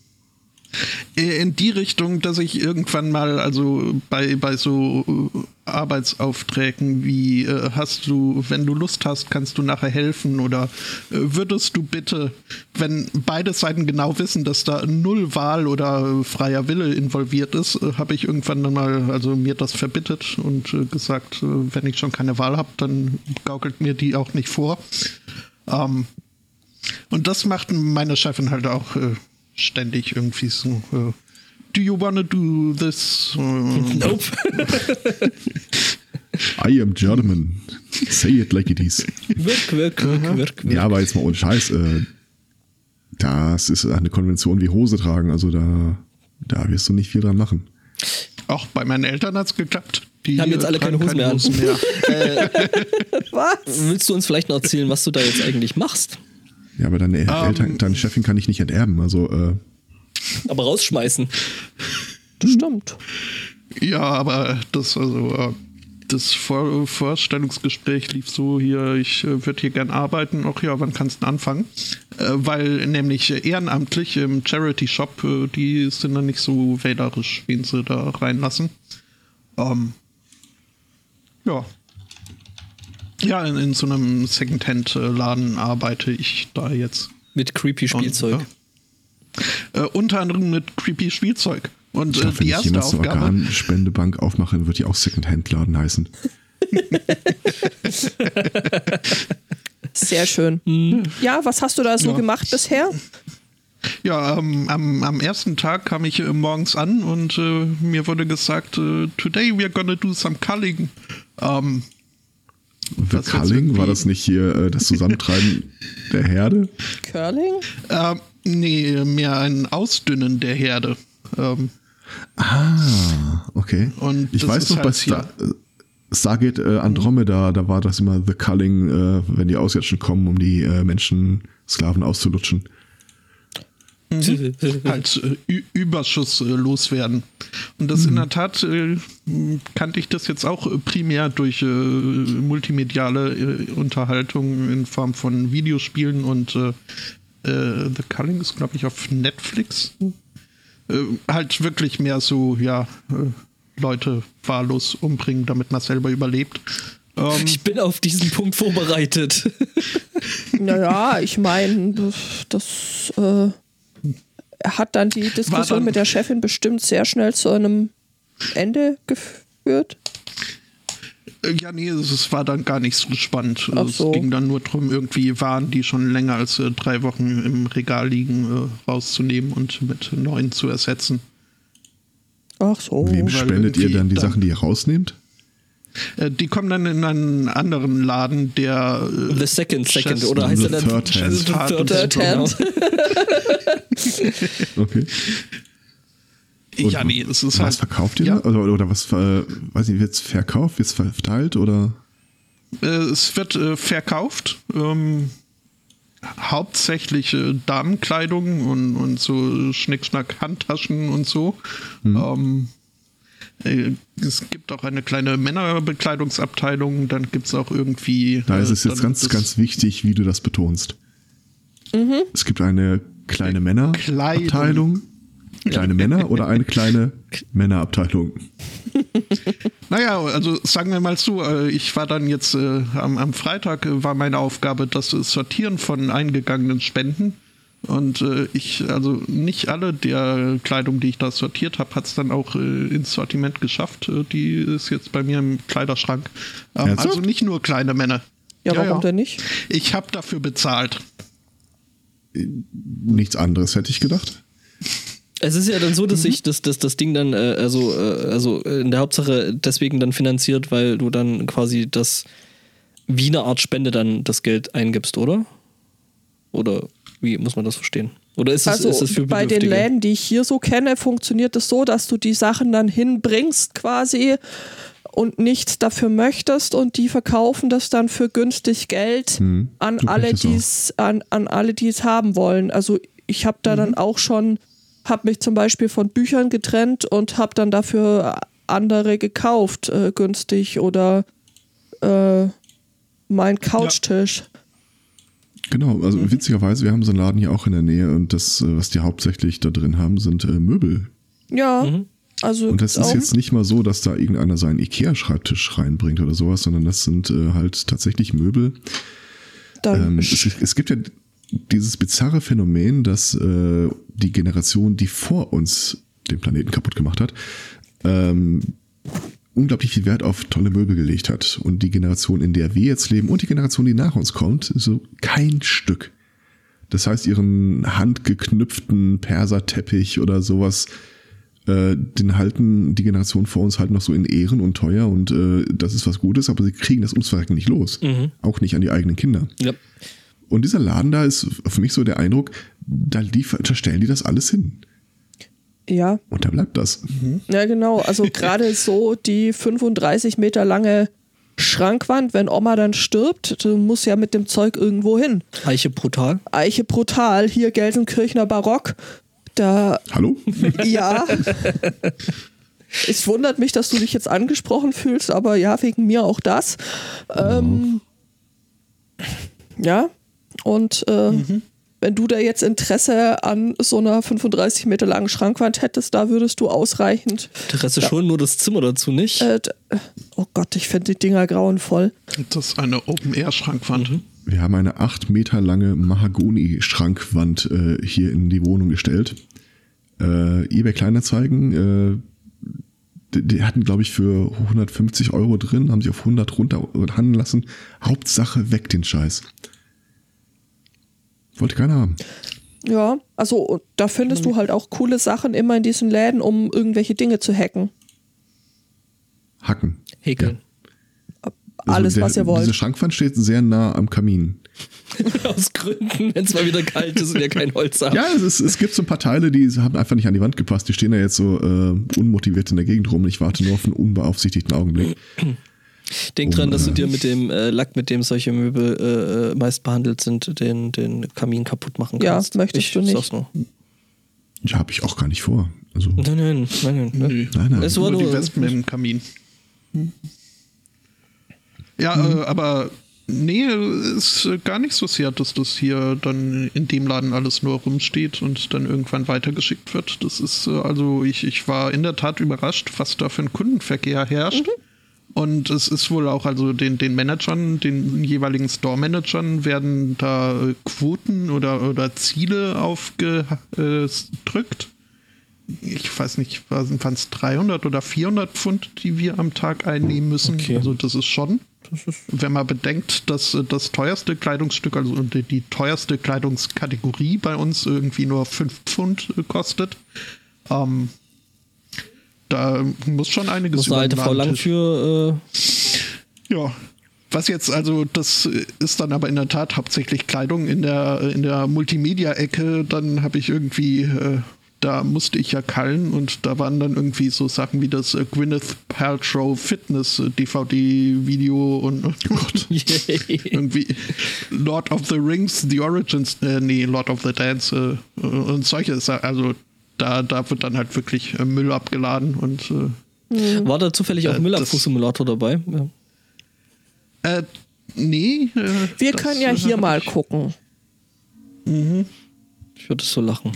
In die Richtung, dass ich irgendwann mal, also bei, bei so Arbeitsaufträgen wie äh, hast du, wenn du Lust hast, kannst du nachher helfen oder äh, würdest du bitte, wenn beide Seiten genau wissen, dass da null Wahl oder freier Wille involviert ist, äh, habe ich irgendwann dann mal, also mir das verbittet und äh, gesagt, äh, wenn ich schon keine Wahl habe, dann gaukelt mir die auch nicht vor. Ähm, und das macht meine Chefin halt auch äh, ständig irgendwie so. Äh, do you wanna do this? Äh, Nope. I am German. Say it like it is. wirk, wirk, wirk, wirk, wirk. Ja, aber jetzt mal ohne Scheiß. Äh, das ist eine Konvention wie Hose tragen. Also da, da wirst du nicht viel dran machen. Auch bei meinen Eltern hat's geklappt. Die Haben jetzt äh, alle keine tragen Hosen mehr an. Was? Willst du uns vielleicht noch erzählen, was du da jetzt eigentlich machst? Ja, aber deine Eltern, deine Chefin kann ich nicht enterben. Also äh, Aber rausschmeißen. Das stimmt. Ja, aber das, also, äh, das Vor Vorstellungsgespräch lief so hier, ich äh, würde hier gern arbeiten. Ach ja, wann kannst du anfangen? Äh, weil nämlich ehrenamtlich im Charity-Shop, die sind dann nicht so wählerisch, wen sie da reinlassen. Ähm, ja. Ja, in, in so einem Secondhand-Laden arbeite ich da jetzt. Mit creepy Und, Spielzeug. ja. Äh, unter anderem mit creepy Spielzeug. Und Ich äh, glaube, wenn die ich erste jemals eine Aufgabe. Organspendebank aufmache, wird die auch Secondhand-Laden heißen. Sehr schön. Ja, was hast du da so Ja. gemacht bisher? Ja, ähm, am, am ersten Tag kam ich äh, morgens an und äh, mir wurde gesagt, äh, today we're gonna do some culling. Ähm, The Culling, war das nicht hier äh, das Zusammentreiben der Herde? Curling? ähm, nee, mehr ein Ausdünnen der Herde. Ähm, Ah, okay. Und ich weiß noch, bei halt Star, äh, Stargate äh, Andromeda, da war das immer The Culling, äh, wenn die Ausländischen kommen, um die äh, Menschen, Sklaven auszulutschen. halt äh, Überschuss äh, loswerden. Und das in der Tat äh, kannte ich das jetzt auch äh, primär durch äh, multimediale äh, Unterhaltung in Form von Videospielen und äh, The Culling ist, glaube ich, auf Netflix. Äh, halt wirklich mehr so, ja, äh, Leute wahllos umbringen, damit man selber überlebt. Ähm, Ich bin auf diesen Punkt vorbereitet. Naja, ich meine, das, das äh, hat dann die Diskussion dann- mit der Chefin bestimmt sehr schnell zu einem Ende geführt. Äh, Ja, nee, es war dann gar nicht so spannend. Ach Es so. ging dann nur darum, irgendwie Waren, die schon länger als äh, drei Wochen im Regal liegen, äh, rauszunehmen und mit neuen zu ersetzen. Ach so. Wem weil spendet ihr dann die dann- Sachen, die ihr rausnehmt? Äh, die kommen dann in einen anderen Laden, der. Äh, The Second Second, Chest- oder heißt er dann Third Hand. The Third. Hand. Okay. Und ja, nee, es ist was halt. verkauft ihr ja, da? Oder, oder was, äh, weiß nicht, wird's verkauft, wird's verteilt oder? Äh, es wird äh, verkauft. Ähm, hauptsächlich äh, Damenkleidung und, und so Schnickschnack Handtaschen und so. Ähm, äh, es gibt auch eine kleine Männerbekleidungsabteilung, dann gibt es auch irgendwie. Da ist es jetzt ganz, ganz wichtig, wie du das betonst. Es gibt eine kleine Männerabteilung, kleine Männer oder eine kleine Männerabteilung. Naja, also sagen wir mal so, äh, ich war dann jetzt äh, am, am Freitag äh, war meine Aufgabe das äh, Sortieren von eingegangenen Spenden. Und äh, ich, also nicht alle der Kleidung, die ich da sortiert habe, hat es dann auch äh, ins Sortiment geschafft. Die ist jetzt bei mir im Kleiderschrank. Ähm, also nicht nur kleine Männer. Ja, warum denn nicht? Ich habe dafür bezahlt. Nichts anderes hätte ich gedacht. Es ist ja dann so, dass sich das, das, das Ding dann, äh, also, äh, also in der Hauptsache deswegen dann finanziert, weil du dann quasi das wie eine Art Spende dann das Geld eingibst, oder? Oder wie muss man das verstehen? Oder ist es, Also ist es für bei den? Läden, die ich hier so kenne, funktioniert es so, dass du die Sachen dann hinbringst quasi und nichts dafür möchtest und die verkaufen das dann für günstig Geld an so kenn alle, ich das auch. die es an, an alle, die es haben wollen. Also ich habe da dann auch schon, habe mich zum Beispiel von Büchern getrennt und habe dann dafür andere gekauft, äh, günstig oder äh, mein Couchtisch. Genau, also witzigerweise, wir haben so einen Laden hier auch in der Nähe und das, äh, was die hauptsächlich da drin haben, sind äh, Möbel. Ja, Mhm. also Und das auch- ist jetzt nicht mal so, dass da irgendeiner seinen Ikea-Schreibtisch reinbringt oder sowas, sondern das sind äh, halt tatsächlich Möbel. dann Ähm, es, es gibt ja dieses bizarre Phänomen, dass äh, die Generation, die vor uns den Planeten kaputt gemacht hat, ähm, unglaublich viel Wert auf tolle Möbel gelegt hat. Und die Generation, in der wir jetzt leben und die Generation, die nach uns kommt, so kein Stück. Das heißt, ihren handgeknüpften Perserteppich oder sowas, äh, den halten die Generation vor uns halt noch so in Ehren und teuer und äh, das ist was Gutes, aber sie kriegen das ums Verrecken nicht los. Auch nicht an die eigenen Kinder. Ja. Und dieser Laden da ist für mich so der Eindruck, da, lief, da stellen die das alles hin. ja, Und da bleibt das. Ja, genau. Also gerade so die 35 Meter lange Schrankwand, wenn Oma dann stirbt, du musst ja mit dem Zeug irgendwo hin. Eiche brutal. Eiche brutal, hier Gelsenkirchener Barock. Da, Hallo? ja. es wundert mich, dass du dich jetzt angesprochen fühlst, aber ja, wegen mir auch das. Ähm, ja, und äh, wenn du da jetzt Interesse an so einer 35 Meter langen Schrankwand hättest, da würdest du ausreichend Interesse schon, nur das Zimmer dazu nicht. äh, oh Gott, ich finde die Dinger grauenvoll. Das ist eine Open-Air-Schrankwand. Wir haben eine acht Meter lange Mahagoni-Schrankwand äh, hier in die Wohnung gestellt. äh, eBay Kleinanzeigen, äh, die, die hatten, glaube ich, für 150 Euro drin, haben sie auf 100 runter handeln lassen. Hauptsache weg den Scheiß. Wollte keiner haben. Ja, also da findest du halt auch coole Sachen immer in diesen Läden, um irgendwelche Dinge zu hacken. Hacken. Häkeln. Also Alles, der, was ihr wollt. Diese Schrankwand steht sehr nah am Kamin. Aus Gründen, wenn es mal wieder kalt ist und ihr kein Holz habt. Ja, es, ist, es gibt so ein paar Teile, die haben einfach nicht an die Wand gepasst. Die stehen da jetzt so äh, unmotiviert in der Gegend rum. Ich warte nur auf einen unbeaufsichtigten Augenblick. Denk dran, dass du dir mit dem äh, Lack, mit dem solche Möbel äh, äh, meist behandelt sind, den, den Kamin kaputt machen Ja, kannst. möchtest ich du nicht. Sag's nur. Ja, habe ich auch gar nicht vor. Also, Nein, nein, nein, nein. nein. Nö. nein, nein. Es war Nur die Wespen im Kamin. Ja, äh, aber nee, ist äh, gar nicht so sehr, dass das hier dann in dem Laden alles nur rumsteht und dann irgendwann weitergeschickt wird. Das ist äh, also, ich, ich war in der Tat überrascht, was da für ein Kundenverkehr herrscht. Und es ist wohl auch, also den, den Managern, den jeweiligen Store-Managern werden da äh, Quoten oder, oder Ziele aufgedrückt. Ich weiß nicht, waren es 300 oder 400 Pfund, die wir am Tag einnehmen müssen. Okay. Also das ist schon. Wenn man bedenkt, dass äh, das teuerste Kleidungsstück, also die, teuerste Kleidungskategorie bei uns irgendwie nur 5 Pfund äh, kostet, ähm, da muss schon einiges muss eine alte Frau lang für. Ja. Was jetzt, also das ist dann aber in der Tat hauptsächlich Kleidung in der, in der Multimedia-Ecke. Dann habe ich irgendwie, äh, da musste ich ja kallen und da waren dann irgendwie so Sachen wie das äh, Gwyneth Paltrow Fitness äh, DVD-Video und Äh, Yay. irgendwie Lord of the Rings, The Origins, äh, nee, Lord of the Dance äh, und solche Sachen. Also da, da wird dann halt wirklich äh, Müll abgeladen und äh, War da zufällig auch Äh, Müllabfuhrsimulator dabei? Ja. äh, nee. Äh, Wir können ja äh, hier mal ich- gucken. Ich würde so lachen.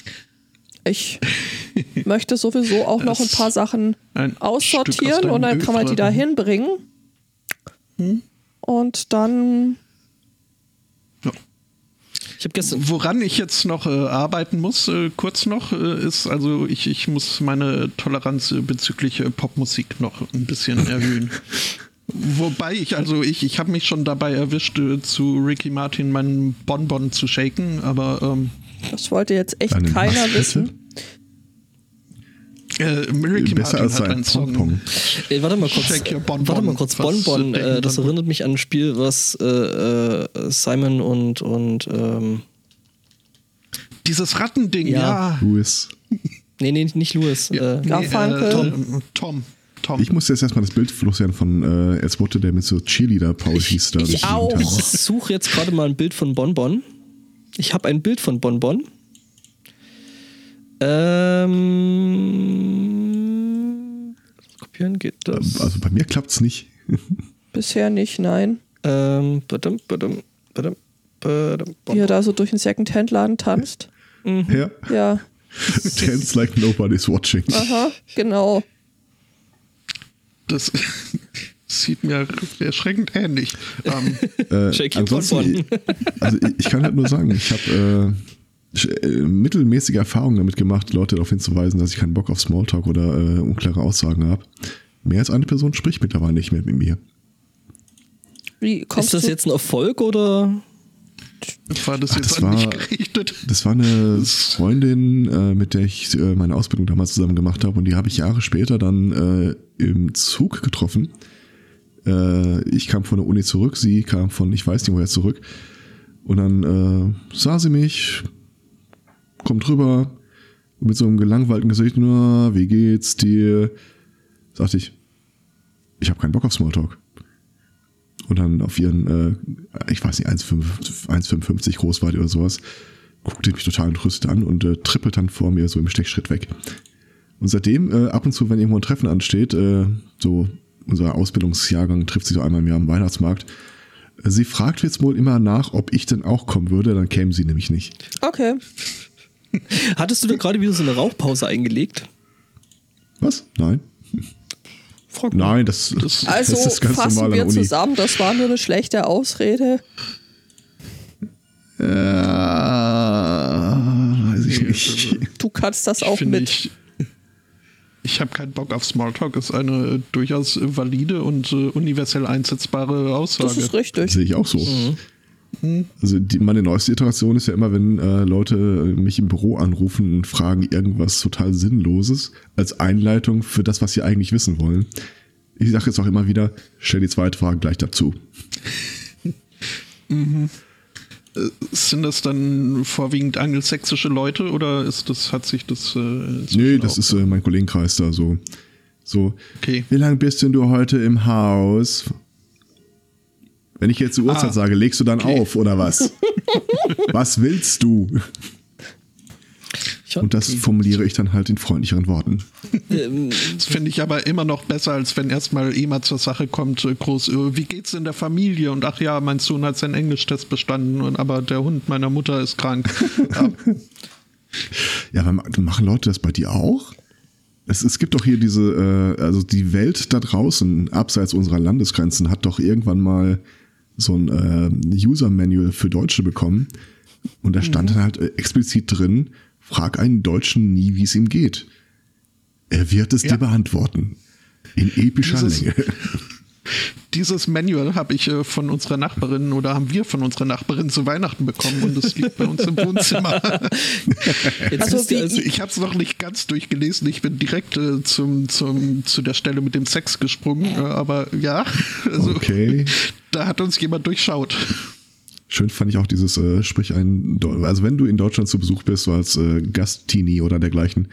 Ich möchte sowieso auch noch ein paar Sachen Ein aussortieren aus und dann kann man die da hinbringen. Und dann. Ich habe gestern. Woran ich jetzt noch äh, arbeiten muss, äh, kurz noch, äh, ist, also ich, ich muss meine Toleranz äh, bezüglich äh, Popmusik noch ein bisschen erhöhen. Wobei ich, also ich, ich habe mich schon dabei erwischt, äh, zu Ricky Martin meinen Bonbon zu shaken, aber ähm, das wollte jetzt echt keiner wissen. Äh, Ricky Besser Martin als hat sein einen Song. Pong-Pong. Ey, warte mal kurz. Your Bonbon. Warte mal kurz. Bonbon. Äh, das erinnert mich an ein Spiel, was äh, äh, Simon und und ähm, Dieses Rattending, Ja. ja. Louis. nee nee nicht Louis. ja. Äh, nee, Garfunkel. äh, Tom. Tom. Tom. Ich muss jetzt erstmal das Bild loswerden von äh, Erzbote, der mit so Cheerleader-Paul hieß da. ich durch die auch. Ich suche jetzt gerade mal ein Bild von Bonbon. Ich habe ein Bild von Bonbon. Ähm, kopieren geht das. Also bei mir klappt's nicht. Bisher nicht, nein. Ähm, badum, badum, badum, badum, Wie er da so durch den Second-Hand-Laden tanzt. Ja. Ja, Dance like nobody's watching. aha, genau. Das sieht mir erschreckend ähnlich. Ähm, Äh, ansonsten, also ich, ich kann halt nur sagen, ich habe äh, mittelmäßige Erfahrungen damit gemacht, Leute darauf hinzuweisen, dass ich keinen Bock auf Smalltalk oder äh, unklare Aussagen habe. Mehr als eine Person spricht mittlerweile nicht mehr mit mir. Wie kommst Ist das du? jetzt ein Erfolg oder? war das Ach, jetzt das an mich war- gerichtet? Das war eine Freundin, äh, mit der ich äh, meine Ausbildung damals zusammen gemacht habe und die habe ich Jahre später dann äh, im Zug getroffen. Äh, ich kam von der Uni zurück, sie kam von ich weiß nicht woher zurück. Und dann äh, sah sie mich, kommt rüber mit so einem gelangweilten Gesicht, na, wie geht's dir? Sagte ich, ich habe keinen Bock auf Smalltalk. Und dann auf ihren, äh, ich weiß nicht, 1,5 1,55 groß war die oder sowas, guckte mich total entrüstet an und äh, trippelt dann vor mir so im Stechschritt weg. Und seitdem, äh, ab und zu, wenn irgendwo ein Treffen ansteht, äh, so unser Ausbildungsjahrgang trifft sich so einmal im Jahr am Weihnachtsmarkt, sie fragt jetzt wohl immer nach, ob ich denn auch kommen würde, dann käme sie nämlich nicht. Okay. Hattest du da gerade wieder so eine Rauchpause eingelegt? Was? Nein. Frag Nein, das, Das- Also das ist ganz fassen normal wir zusammen, das war nur eine schlechte Ausrede. Äh, also ich also, Du kannst das auch mit. Ich, ich habe keinen Bock auf Smalltalk, ist eine durchaus valide und äh, universell einsetzbare Aussage. Das ist richtig. Sehe ich auch so. Also die, meine neueste Iteration ist ja immer, wenn äh, Leute mich im Büro anrufen und fragen irgendwas total Sinnloses als Einleitung für das, was sie eigentlich wissen wollen. Ich sage jetzt auch immer wieder, stell die zweite Frage gleich dazu. Sind das dann vorwiegend angelsächsische Leute oder ist das, hat sich das. Äh, Nee, das ist äh, mein Kollegenkreis da so. So, Okay. wie lange bist denn du heute im Haus? Wenn ich jetzt die Uhrzeit Ah, sage, legst du dann okay. auf oder was? was willst du? Und das formuliere ich dann halt in freundlicheren Worten. ähm, Das finde ich aber immer noch besser, als wenn erstmal mal zur Sache kommt, äh, groß, äh, wie geht's in der Familie? Und ach ja, mein Sohn hat seinen Englischtest bestanden, und, aber der Hund meiner Mutter ist krank. ja, aber ma- machen Leute das bei dir auch? Es, es gibt doch hier diese, äh, also die Welt da draußen, abseits unserer Landesgrenzen, hat doch irgendwann mal so ein äh, User-Manual für Deutsche bekommen. Und da stand dann halt äh, explizit drin, frag einen Deutschen nie, wie es ihm geht. Er wird es Ja. dir beantworten. In epischer Länge. Dieses Manual habe ich äh, von unserer Nachbarin oder haben wir von unserer Nachbarin zu Weihnachten bekommen und es liegt bei uns im Wohnzimmer. jetzt Also wie- also, Ich habe es noch nicht ganz durchgelesen. Ich bin direkt äh, zum, zum, zu der Stelle mit dem Sex gesprungen. Äh, aber ja, also, Okay. da hat uns jemand durchschaut. Schön fand ich auch dieses, äh, sprich ein, also wenn du in Deutschland zu Besuch bist, so als äh, Gastini oder dergleichen,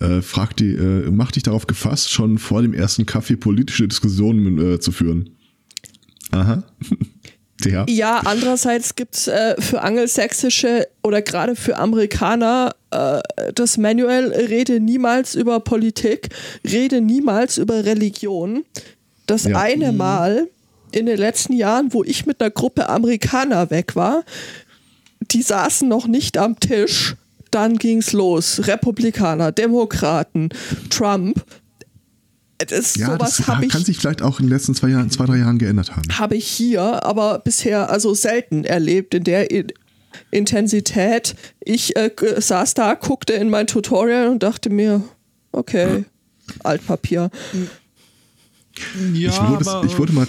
äh, frag die, äh, mach dich darauf gefasst, schon vor dem ersten Kaffee politische Diskussionen äh, zu führen. Aha. Der. Ja, andererseits gibt es äh, für angelsächsische oder gerade für Amerikaner äh, das Manual Rede niemals über Politik, rede niemals über Religion. Das Ja. eine Mal in den letzten Jahren, wo ich mit einer Gruppe Amerikaner weg war, die saßen noch nicht am Tisch. Dann ging's los. Republikaner, Demokraten, Trump. Das, Ja, sowas das ich kann sich vielleicht auch in den letzten zwei Jahren, zwei, drei Jahren geändert haben. habe ich hier aber bisher also selten erlebt in der Intensität. Ich äh, saß da, guckte in mein Tutorial und dachte mir, okay, Altpapier. Ja, ich, wurde, aber, ich wurde mal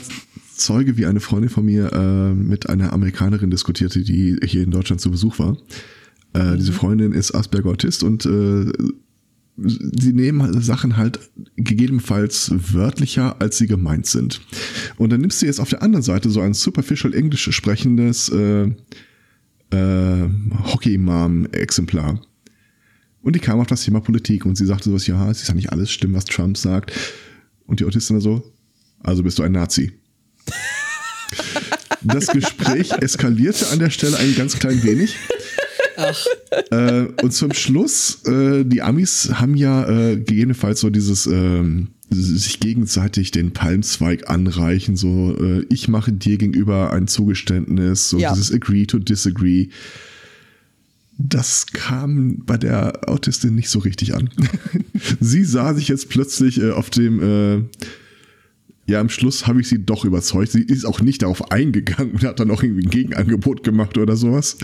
Zeuge, wie eine Freundin von mir äh, mit einer Amerikanerin diskutierte, die hier in Deutschland zu Besuch war. Äh, Diese Freundin ist Asperger-Autist und äh, sie nehmen halt Sachen halt gegebenenfalls wörtlicher, als sie gemeint sind. Und dann nimmst du jetzt auf der anderen Seite so ein superficial Englisch sprechendes äh, äh, Hockey-Mom-Exemplar. Und die kam auf das Thema Politik und sie sagte sowas, ja, es ist ja nicht alles stimmt, was Trump sagt. Und die Autistin so, also bist du ein Nazi. Das Gespräch eskalierte an der Stelle ein ganz klein wenig. Äh, und zum Schluss, äh, die Amis haben ja äh, gegebenenfalls so dieses ähm, sich gegenseitig den Palmzweig anreichen, so äh, ich mache dir gegenüber ein Zugeständnis, so Ja. dieses Agree to Disagree. Das kam bei der Autistin nicht so richtig an. Sie sah sich jetzt plötzlich äh, auf dem äh, ja, am Schluss habe ich sie doch überzeugt. Sie ist auch nicht darauf eingegangen und hat dann auch irgendwie ein Gegenangebot gemacht oder sowas.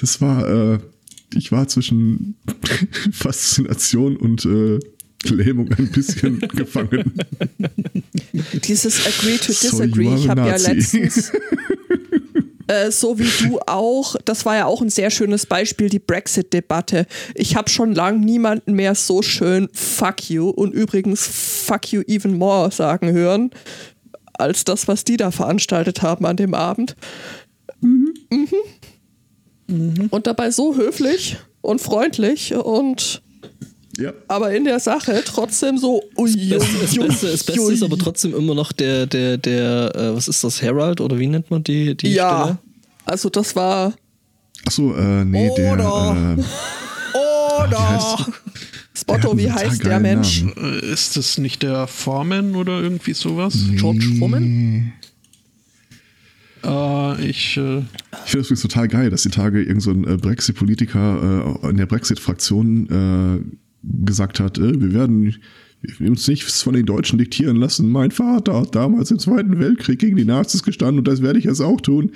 Das war, äh, ich war zwischen Faszination und äh, Lähmung ein bisschen gefangen. Dieses Agree to So, Disagree. are ich habe ja letztens, äh, so wie du auch, das war ja auch ein sehr schönes Beispiel, die Brexit-Debatte. Ich habe schon lange niemanden mehr so schön Fuck you und übrigens Fuck you even more sagen hören, als das, was die da veranstaltet haben an dem Abend. Mhm. Und dabei so höflich und freundlich und ja. aber in der Sache trotzdem so ui, Das, das, ui, Beste, das Beste ist aber trotzdem immer noch der, der, der, äh, was ist das, Herald oder wie nennt man die, die ja, Stelle? also das war Achso, äh, nee, Oder. der. Äh, Oder Spotto, hat wie heißt der Mensch? Namen. Äh, Ist das nicht der Foreman oder irgendwie sowas? George Foreman? Äh, ich, äh, Ich finde das übrigens total geil, dass die Tage irgend so ein äh, Brexit-Politiker äh, in der Brexit-Fraktion äh, gesagt hat, äh, wir werden uns nichts von den Deutschen diktieren lassen. Mein Vater hat damals im Zweiten Weltkrieg gegen die Nazis gestanden und das werde ich jetzt auch tun.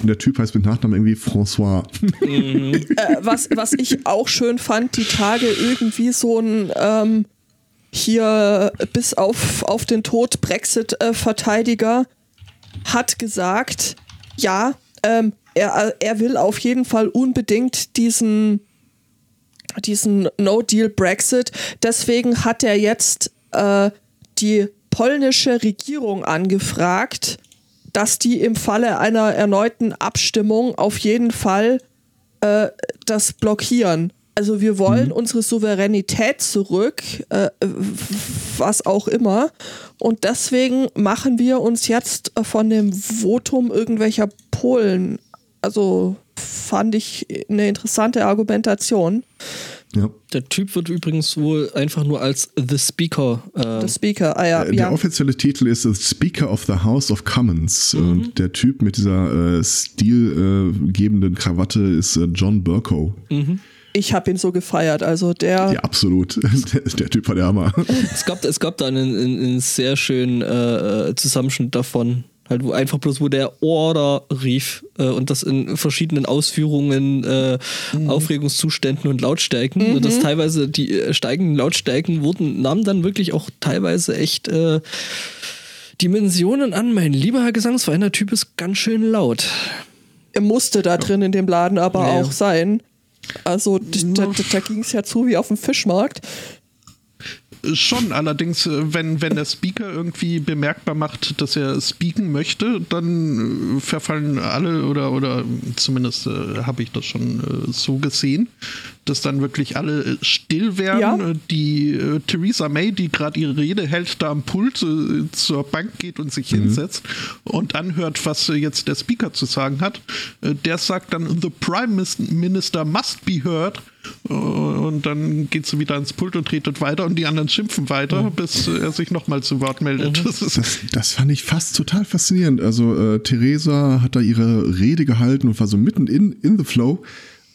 Und der Typ heißt mit Nachnamen irgendwie François. äh, was, was ich auch schön fand, die Tage irgendwie so ein ähm, hier bis auf, auf den Tod Brexit-Verteidiger hat gesagt, ja, ähm, er, er will auf jeden Fall unbedingt diesen diesen No-Deal-Brexit. Deswegen hat er jetzt äh, die polnische Regierung angefragt, dass die im Falle einer erneuten Abstimmung auf jeden Fall äh, das blockieren. Also wir wollen mhm. unsere Souveränität zurück, äh, was auch immer. Und deswegen machen wir uns jetzt von dem Votum irgendwelcher Polen, also fand ich eine interessante Argumentation. Ja. Der Typ wird übrigens wohl einfach nur als The Speaker. Äh The Speaker, ah ja. Der ja. offizielle Titel ist The Speaker of the House of Commons. Mhm. Und der Typ mit dieser äh, stilgebenden Krawatte ist äh, John Burko. Mhm. Ich habe ihn so gefeiert, also der. Ja, absolut. Der, der Typ war der Hammer. Es gab, es gab da einen, einen sehr schönen äh, äh Zusammenschnitt davon Halt, wo einfach bloß, wo der Order rief äh, und das in verschiedenen Ausführungen, äh, mhm. Aufregungszuständen und Lautstärken. Mhm. Und das teilweise, die äh, steigenden Lautstärken wurden, nahmen dann wirklich auch teilweise echt äh, Dimensionen an. Mein lieber Herr Gesangsverein, der Typ ist ganz schön laut. Er musste da drin in dem Laden aber ja, auch sein. Also da, da, da ging es ja zu wie auf dem Fischmarkt. Schon, allerdings, äh, wenn, wenn der Speaker irgendwie bemerkbar macht, dass er speaken möchte, dann äh, verfallen alle oder, oder zumindest äh, habe ich das schon äh, so gesehen, dass dann wirklich alle äh, still werden. Ja. Die äh, Theresa May, die gerade ihre Rede hält, da am Pult äh, zur Bank geht und sich mhm. hinsetzt und anhört, was äh, jetzt der Speaker zu sagen hat, äh, der sagt dann, The Prime Minister must be heard. Und dann geht sie wieder ans Pult und redet weiter und die anderen schimpfen weiter, mhm. bis er sich nochmal zu Wort meldet. Mhm. Das, das, das, fand ich fast total faszinierend. Also äh, Theresa hat da ihre Rede gehalten und war so mitten in, in the flow.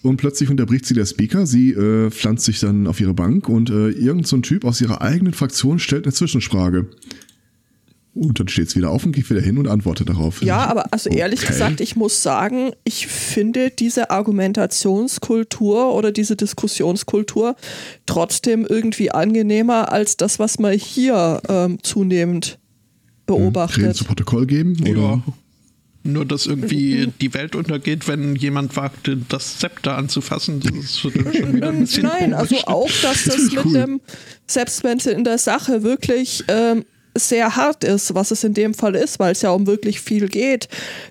Und plötzlich unterbricht sie der Speaker, sie äh, pflanzt sich dann auf ihre Bank und äh, irgend so ein Typ aus ihrer eigenen Fraktion stellt eine Zwischenfrage. Und dann steht es wieder auf und geht wieder hin und antwortet darauf. Ja, aber also okay. ehrlich gesagt, ich muss sagen, ich finde diese Argumentationskultur oder diese Diskussionskultur trotzdem irgendwie angenehmer als das, was man hier ähm, zunehmend beobachtet. Hm, Reden zu Protokoll geben? Oder? Ja. Nur, dass irgendwie die Welt untergeht, wenn jemand wagt, das Zepter anzufassen. Das ist schon wieder ein bisschen Nein, also komisch. also auch, dass das, das mit cool. dem, selbst wenn es in der Sache wirklich ähm, sehr hart ist, was es in dem Fall ist, weil es ja um wirklich viel geht,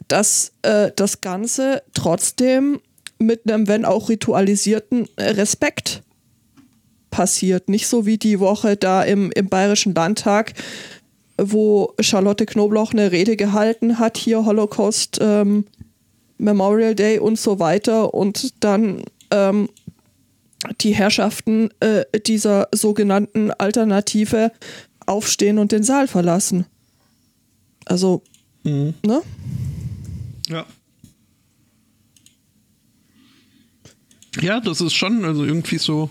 dass äh, das Ganze trotzdem mit einem, wenn auch ritualisierten Respekt passiert. Nicht so wie die Woche da im, im Bayerischen Landtag, wo Charlotte Knobloch eine Rede gehalten hat, hier Holocaust ähm, Memorial Day und so weiter und dann ähm, die Herrschaften äh, dieser sogenannten Alternative aufstehen und den Saal verlassen. Also, mhm. ne? Ja. Ja, das ist schon, also irgendwie so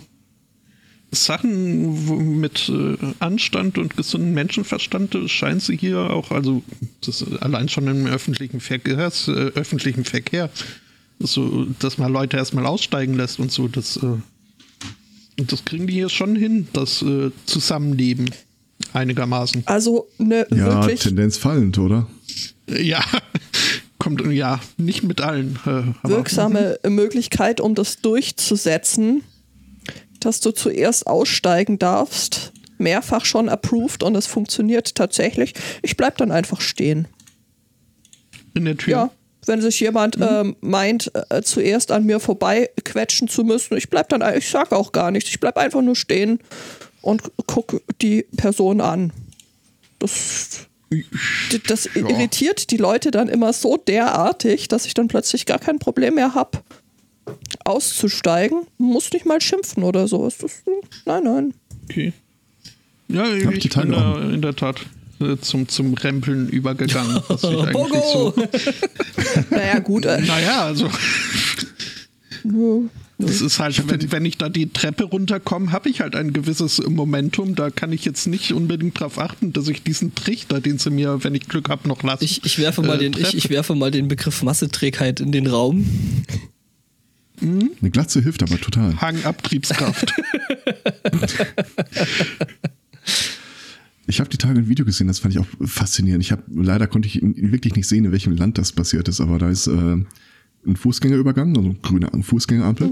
Sachen mit äh, Anstand und gesundem Menschenverstand scheint sie hier auch, also das allein schon im öffentlichen Verkehr, äh, öffentlichen Verkehr, so, dass man Leute erstmal aussteigen lässt und so, das, äh, das kriegen die hier schon hin, das äh, Zusammenleben einigermaßen. Also ne, ja, wirklich Tendenz fallend, oder? Ja, kommt ja nicht mit allen. Wirksame Möglichkeit, um das durchzusetzen dass du zuerst aussteigen darfst. Mehrfach schon approved und es funktioniert tatsächlich. Ich bleib dann einfach stehen. In der Tür? Ja. Wenn sich jemand mhm. ähm, meint, äh, zuerst an mir vorbei quetschen zu müssen, ich bleib dann, ich sag auch gar nichts. Ich bleib einfach nur stehen und guck die Person an. Das das irritiert die Leute dann immer so derartig, dass ich dann plötzlich gar kein Problem mehr habe auszusteigen, muss nicht mal schimpfen oder so. Ist das, nein, nein. Okay. Ja, ich, ich bin da in der Tat äh, zum, zum Rempeln übergegangen. Was ich eigentlich so naja, gut. Äh, naja, also. Das ist halt, wenn, wenn ich da die Treppe runterkomme, habe ich halt ein gewisses Momentum. Da kann ich jetzt nicht unbedingt darauf achten, dass ich diesen Trichter, den sie mir, wenn ich Glück habe, noch lasse. Ich, ich, werfe mal äh, den, ich, ich werfe mal den Begriff Masseträgheit in den Raum. Eine Glatze hilft aber total. Hangabtriebskraft. Ich habe die Tage ein Video gesehen, das fand ich auch faszinierend. Ich habe leider konnte ich wirklich nicht sehen, in welchem Land das passiert ist, aber da ist äh, ein Fußgängerübergang, also grüne Fußgängerampel.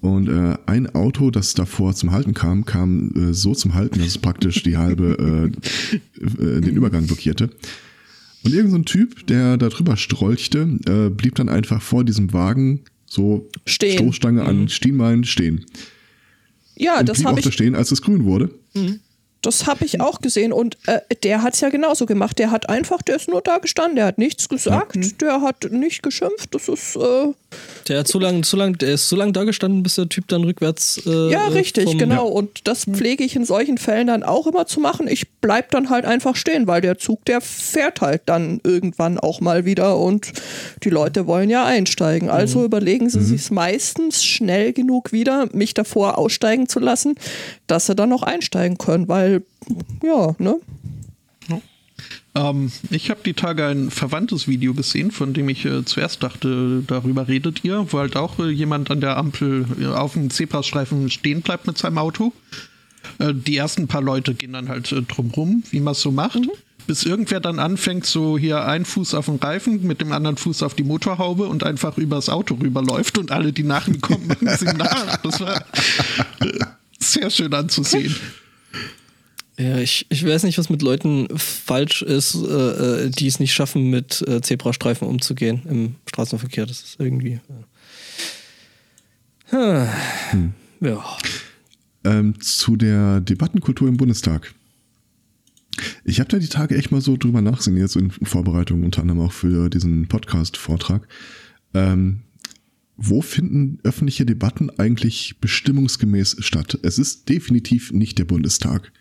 Und äh, ein Auto, das davor zum Halten kam, kam äh, so zum Halten, dass es praktisch die halbe äh, äh, den Übergang blockierte. Und irgend so Typ, der da drüber strolchte, äh, blieb dann einfach vor diesem Wagen so Stehen. Stoßstange an Stienbein stehen. Ja, Und das habe auch da ich, stehen, als es grün wurde. Das hab ich auch gesehen. Und äh, der hat es ja genauso gemacht. Der hat einfach, der ist nur da gestanden, der hat nichts gesagt, der hat nicht geschimpft. Das ist, äh, Der hat so lange, so lang, der ist so lange da gestanden, bis der Typ dann rückwärts. Äh, ja, äh, richtig, vom- genau. Und das pflege ich in solchen Fällen dann auch immer zu machen. Ich bleib dann halt einfach stehen, weil der Zug, der fährt halt dann irgendwann auch mal wieder und die Leute wollen ja einsteigen. Also überlegen sie sich meistens schnell genug wieder, mich davor aussteigen zu lassen, dass sie dann noch einsteigen können, weil, ja, ne? Ähm, ich habe die Tage ein verwandtes Video gesehen, von dem ich äh, zuerst dachte, darüber redet ihr, wo halt auch äh, jemand an der Ampel äh, auf dem Zebrastreifen stehen bleibt mit seinem Auto. Äh, die ersten paar Leute gehen dann halt äh, drumrum, wie man es so macht. Bis irgendwer dann anfängt, so hier ein Fuß auf den Reifen, mit dem anderen Fuß auf die Motorhaube und einfach übers Auto rüberläuft und alle, die nach ihm kommen, machen sie nach. Das war äh, sehr schön anzusehen. Ja, ich, ich weiß nicht, was mit Leuten falsch ist, äh, äh, die es nicht schaffen, mit äh, Zebrastreifen umzugehen im Straßenverkehr. Das ist irgendwie. Äh. Hm. Ja. Ähm, zu der Debattenkultur im Bundestag. Ich habe da die Tage echt mal so drüber nachgesehen, jetzt in Vorbereitung unter anderem auch für diesen Podcast-Vortrag. Ähm, wo finden öffentliche Debatten eigentlich bestimmungsgemäß statt? Es ist definitiv nicht der Bundestag.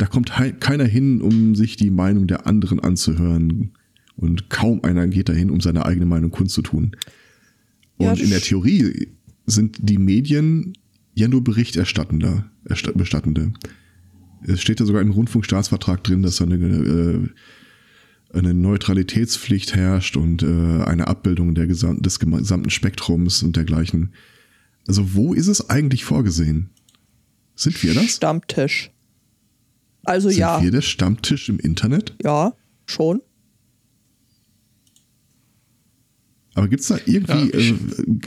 Da kommt keiner hin, um sich die Meinung der anderen anzuhören. Und kaum einer geht dahin, um seine eigene Meinung kundzutun. Und Ja, in der Theorie sind die Medien ja nur Berichterstattende. ersta- Bestattende. Es steht ja sogar im Rundfunkstaatsvertrag drin, dass da eine, äh, eine Neutralitätspflicht herrscht und äh, eine Abbildung der gesam des gesamten Spektrums und dergleichen. Also wo ist es eigentlich vorgesehen? Sind wir das? Stammtisch. Also Sind ja, wir der Stammtisch im Internet? ja, schon. Aber gibt's da irgendwie, Ja, ich-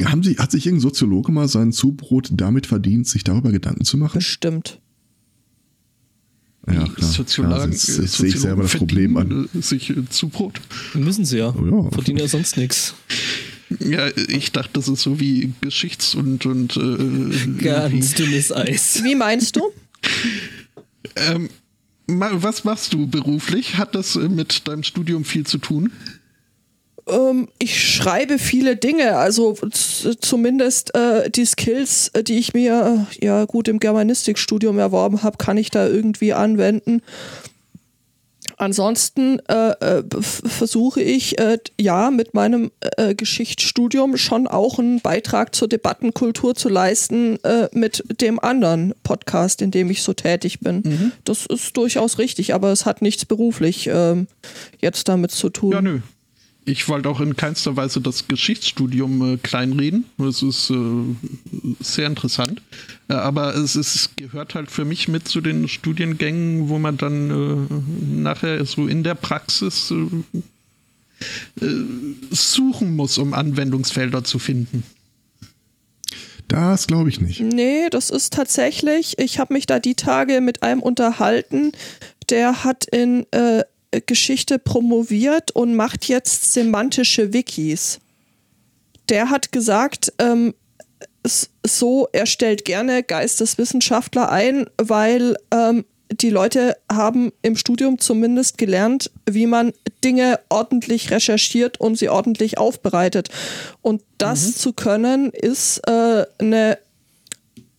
äh, haben Sie, hat sich irgendein Soziologe mal sein Zubrot damit verdient, sich darüber Gedanken zu machen? Bestimmt. Ja, klar. Soziologen, jetzt sehe ich selber das Problem an. äh, sich äh, Zubrot. Müssen sie ja. Oh ja. Verdienen ja sonst nichts. Ja, ich dachte, das ist so wie Geschichts- und, und äh, Ganz dünnes Eis. Wie meinst du? ähm, was machst du beruflich? Hat das äh, mit deinem Studium viel zu tun? Ähm, ich schreibe viele Dinge, also zumindest äh, die Skills, äh, die ich mir äh, ja gut im Germanistikstudium erworben habe, kann ich da irgendwie anwenden. Ansonsten äh, äh, versuche ich äh, ja mit meinem äh, Geschichtsstudium schon auch einen Beitrag zur Debattenkultur zu leisten äh, mit dem anderen Podcast, in dem ich so tätig bin. Das ist durchaus richtig, aber es hat nichts beruflich ähm, jetzt damit zu tun. Ja, nö. Ich wollte auch in keinster Weise das Geschichtsstudium äh, kleinreden. Das ist äh, sehr interessant. Äh, aber es, ist, gehört halt für mich mit zu den Studiengängen, wo man dann äh, nachher so in der Praxis äh, äh, suchen muss, um Anwendungsfelder zu finden. Das glaube ich nicht. Nee, das ist tatsächlich, ich habe mich da die Tage mit einem unterhalten, der hat in äh, Geschichte promoviert und macht jetzt semantische Wikis. Der hat gesagt, ähm, so, er stellt gerne Geisteswissenschaftler ein, weil ähm, die Leute haben im Studium zumindest gelernt, wie man Dinge ordentlich recherchiert und sie ordentlich aufbereitet. Und das zu können, ist äh, eine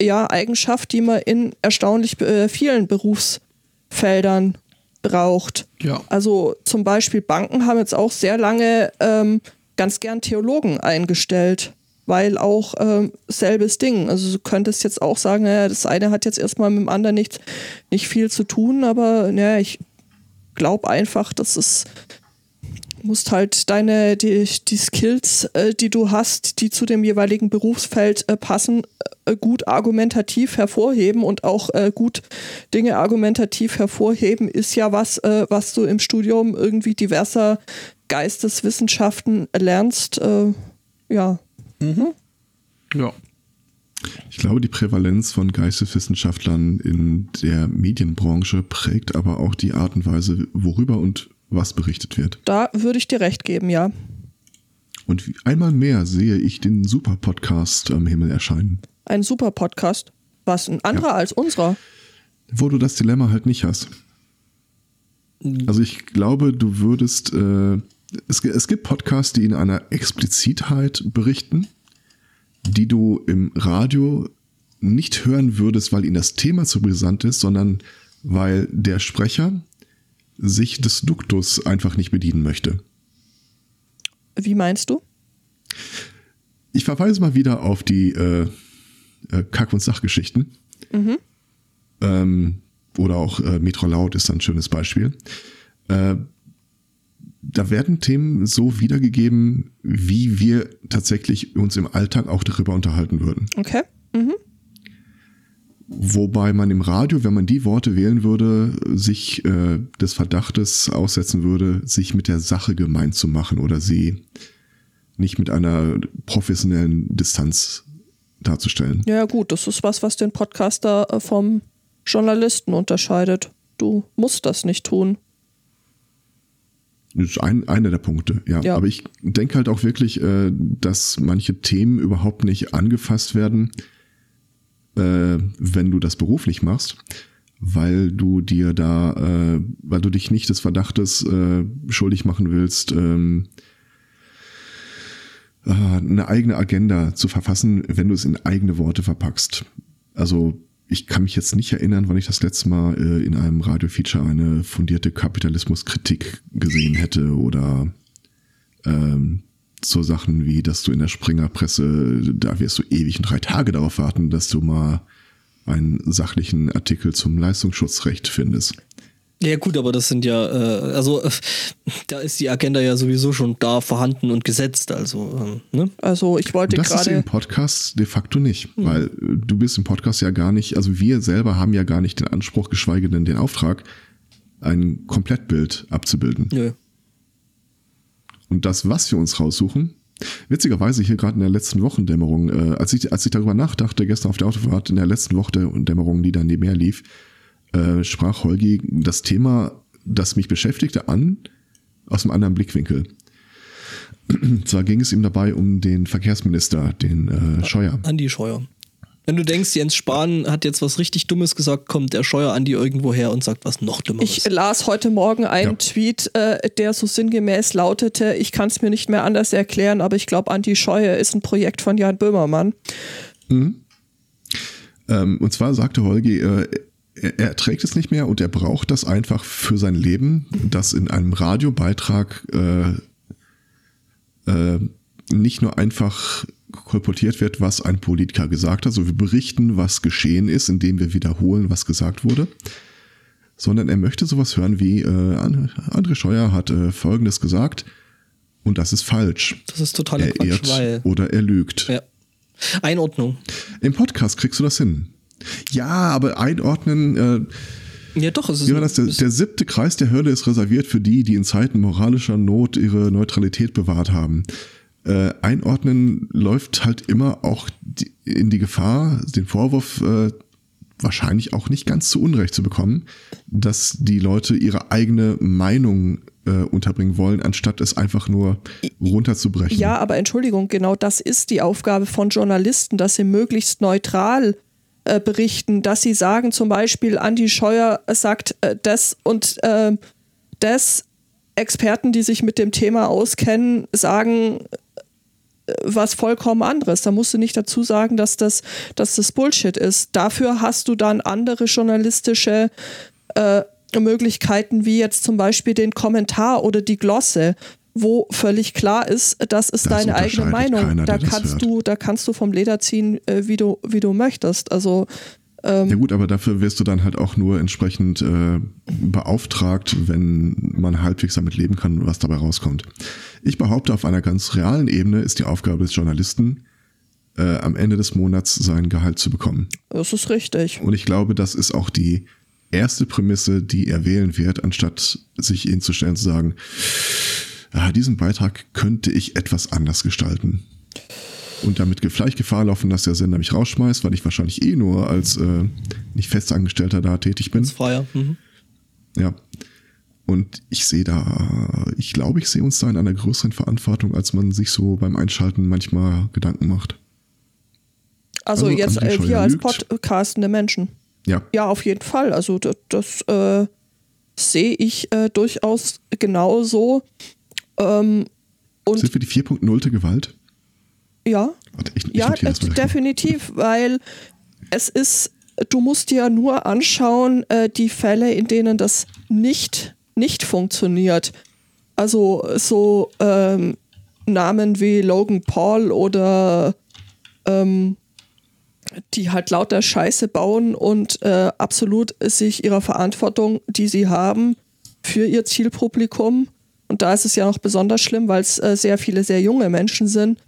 ja, Eigenschaft, die man in erstaunlich äh, vielen Berufsfeldern braucht. Ja. Also zum Beispiel Banken haben jetzt auch sehr lange ähm, ganz gern Theologen eingestellt. weil auch ähm, selbes Ding. Also du könntest jetzt auch sagen, naja, das eine hat jetzt erstmal mit dem anderen nicht, nicht viel zu tun, aber naja, ich glaube einfach, dass es musst halt deine, die, die Skills, äh, die du hast, die zu dem jeweiligen Berufsfeld äh, passen, äh, gut argumentativ hervorheben und auch äh, gut Dinge argumentativ hervorheben, ist ja was, äh, was du im Studium irgendwie diverser Geisteswissenschaften lernst. Äh, ja. Mhm. Ja. Ich glaube, die Prävalenz von Geisteswissenschaftlern in der Medienbranche prägt aber auch die Art und Weise, worüber und was berichtet wird. Da würde ich dir recht geben, ja. Und einmal mehr sehe ich den Super-Podcast am Himmel erscheinen. Ein Super-Podcast? Was, ein anderer ja. als unserer? Wo du das Dilemma halt nicht hast. Also ich glaube, du würdest, äh, es, es gibt Podcasts, die in einer Explizitheit berichten, die du im Radio nicht hören würdest, weil ihnen das Thema zu brisant ist, sondern weil der Sprecher sich des Duktus einfach nicht bedienen möchte. Wie meinst du? Ich verweise mal wieder auf die äh, äh Kack- und Sachgeschichten. Mhm. Ähm, oder auch äh, Metro Laut ist ein schönes Beispiel. Äh, da werden Themen so wiedergegeben, wie wir tatsächlich uns im Alltag auch darüber unterhalten würden. Okay. Mhm. Wobei man im Radio, wenn man die Worte wählen würde, sich äh, des Verdachtes aussetzen würde, sich mit der Sache gemein zu machen oder sie nicht mit einer professionellen Distanz darzustellen. Ja, gut, das ist was, was den Podcaster äh, vom Journalisten unterscheidet. Du musst das nicht tun. Das ist ein, einer der Punkte, ja. ja. Aber ich denke halt auch wirklich, äh, dass manche Themen überhaupt nicht angefasst werden äh, wenn du das beruflich machst, weil du dir da, äh, weil du dich nicht des Verdachtes äh, schuldig machen willst, ähm, äh, eine eigene Agenda zu verfassen, wenn du es in eigene Worte verpackst. Also ich kann mich jetzt nicht erinnern, wann ich das letzte Mal äh, in einem Radio-Feature eine fundierte Kapitalismuskritik gesehen hätte oder ähm, so Sachen wie, dass du in der Springerpresse, da wirst du ewig drei Tage darauf warten, dass du mal einen sachlichen Artikel zum Leistungsschutzrecht findest. Ja gut, aber das sind ja, äh, also äh, da ist die Agenda ja sowieso schon da vorhanden und gesetzt. Also, äh, ne? also ich wollte gerade. Das ist im Podcast de facto nicht, hm. weil du bist im Podcast ja gar nicht, also wir selber haben ja gar nicht den Anspruch, geschweige denn den Auftrag, ein Komplettbild abzubilden. Nö. Und das, was wir uns raussuchen, witzigerweise hier gerade in der letzten Wochendämmerung, äh, als, ich, als ich darüber nachdachte, gestern auf der Autofahrt, in der letzten Wochendämmerung, die dann nebenher lief, äh, sprach Holgi das Thema, das mich beschäftigte, an, aus einem anderen Blickwinkel. Zwar ging es ihm dabei um den Verkehrsminister, den äh, Scheuer. Andi Scheuer. Wenn du denkst, Jens Spahn hat jetzt was richtig Dummes gesagt, kommt der Scheuer Andi irgendwo her und sagt was noch Dummeres. Ich las heute Morgen einen ja. Tweet, äh, der so sinngemäß lautete, ich kann es mir nicht mehr anders erklären, aber ich glaube, Andi Scheuer ist ein Projekt von Jan Böhmermann. Mhm. Ähm, und zwar sagte Holgi, äh, er, er, trägt es nicht mehr und er braucht das einfach für sein Leben, das in einem Radiobeitrag äh, äh nicht nur einfach kolportiert wird, was ein Politiker gesagt hat. Also wir berichten, was geschehen ist, indem wir wiederholen, was gesagt wurde. Sondern er möchte sowas hören wie, äh, André Scheuer hat äh, Folgendes gesagt und das ist falsch. Das ist total er Quatsch, irrt weil oder er lügt. Ja. Einordnung. Im Podcast kriegst du das hin. Ja, aber einordnen... Äh, ja, doch, es ist. Ja, das, der, der siebte Kreis der Hölle ist reserviert für die, die in Zeiten moralischer Not ihre Neutralität bewahrt haben äh, einordnen läuft halt immer auch die, in die Gefahr, den Vorwurf äh, wahrscheinlich auch nicht ganz zu Unrecht zu bekommen, dass die Leute ihre eigene Meinung äh, unterbringen wollen, anstatt es einfach nur runterzubrechen. Ja, aber Entschuldigung, genau das ist die Aufgabe von Journalisten, dass sie möglichst neutral äh, berichten, dass sie sagen, zum Beispiel, Andi Scheuer sagt äh, das und äh, das. Experten, die sich mit dem Thema auskennen, sagen, was vollkommen anderes. Da musst du nicht dazu sagen, dass das, dass das Bullshit ist. Dafür hast du dann andere journalistische äh, Möglichkeiten, wie jetzt zum Beispiel den Kommentar oder die Glosse. wo völlig klar ist, das ist Das deine eigene Meinung. keiner, da kannst du, da kannst du vom Leder ziehen, äh, wie du, wie du möchtest. Also ähm, Ja gut, aber dafür wirst du dann halt auch nur entsprechend äh, beauftragt, wenn man halbwegs damit leben kann, was dabei rauskommt. Ich behaupte, auf einer ganz realen Ebene ist die Aufgabe des Journalisten, äh, am Ende des Monats sein Gehalt zu bekommen. das ist richtig. Und ich glaube, das ist auch die erste Prämisse, die er wählen wird, anstatt sich hinzustellen und zu sagen, ah, diesen Beitrag könnte ich etwas anders gestalten. Und damit vielleicht Gefahr laufen, dass der Sender mich rausschmeißt, weil ich wahrscheinlich eh nur als äh, nicht festangestellter da tätig bin. Das Freier. Mhm. Ja. Und ich sehe da, ich glaube, ich sehe uns da in einer größeren Verantwortung, als man sich so beim Einschalten manchmal Gedanken macht. Also, Also, jetzt äh, wir als podcastende Menschen. Ja. Ja, auf jeden Fall. Also das, das äh, sehe ich äh, durchaus genauso. Ähm, und Sind wir die 4.0. Gewalt? Ja, ich, ich ja, definitiv, weil es ist, du musst dir nur anschauen, äh, die Fälle, in denen das nicht, nicht funktioniert. Also so ähm, Namen wie Logan Paul oder ähm, die halt lauter Scheiße bauen und äh, absolut sich ihrer Verantwortung, die sie haben, für ihr Zielpublikum, und da ist es ja noch besonders schlimm, weil es äh, sehr viele sehr junge Menschen sind,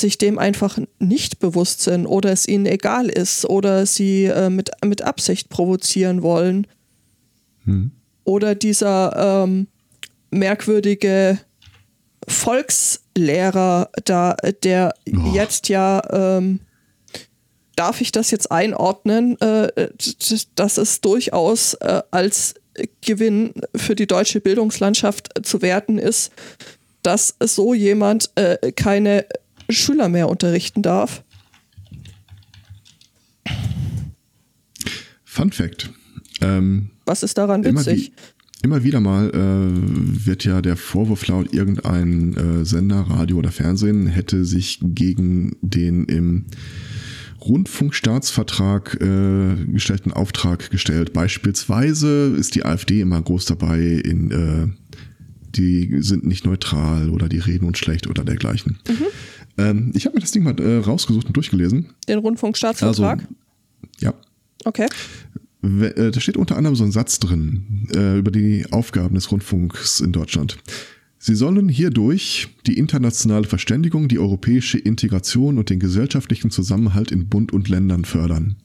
sich dem einfach nicht bewusst sind oder es ihnen egal ist oder sie äh, mit, mit Absicht provozieren wollen. Oder dieser ähm, merkwürdige Volkslehrer da, der Oh. jetzt ja, ähm, darf ich das jetzt einordnen, äh, dass es durchaus äh, als Gewinn für die deutsche Bildungslandschaft zu werten ist, dass so jemand äh, keine Schüler mehr unterrichten darf. Fun Fact. Ähm, Was ist daran immer, witzig? wie, immer wieder mal äh, wird ja der Vorwurf laut, irgendein äh, Sender, Radio oder Fernsehen hätte sich gegen den im Rundfunkstaatsvertrag äh, gestellten Auftrag gestellt. Beispielsweise ist die AfD immer groß dabei in äh, die sind nicht neutral oder die reden uns schlecht oder dergleichen. Ähm, ich habe mir das Ding mal äh, rausgesucht und durchgelesen. Den Rundfunkstaatsvertrag? Also, ja, okay. Äh, Da steht unter anderem so ein Satz drin äh, über die Aufgaben des Rundfunks in Deutschland. Sie sollen hierdurch die internationale Verständigung, die europäische Integration und den gesellschaftlichen Zusammenhalt in Bund und Ländern fördern.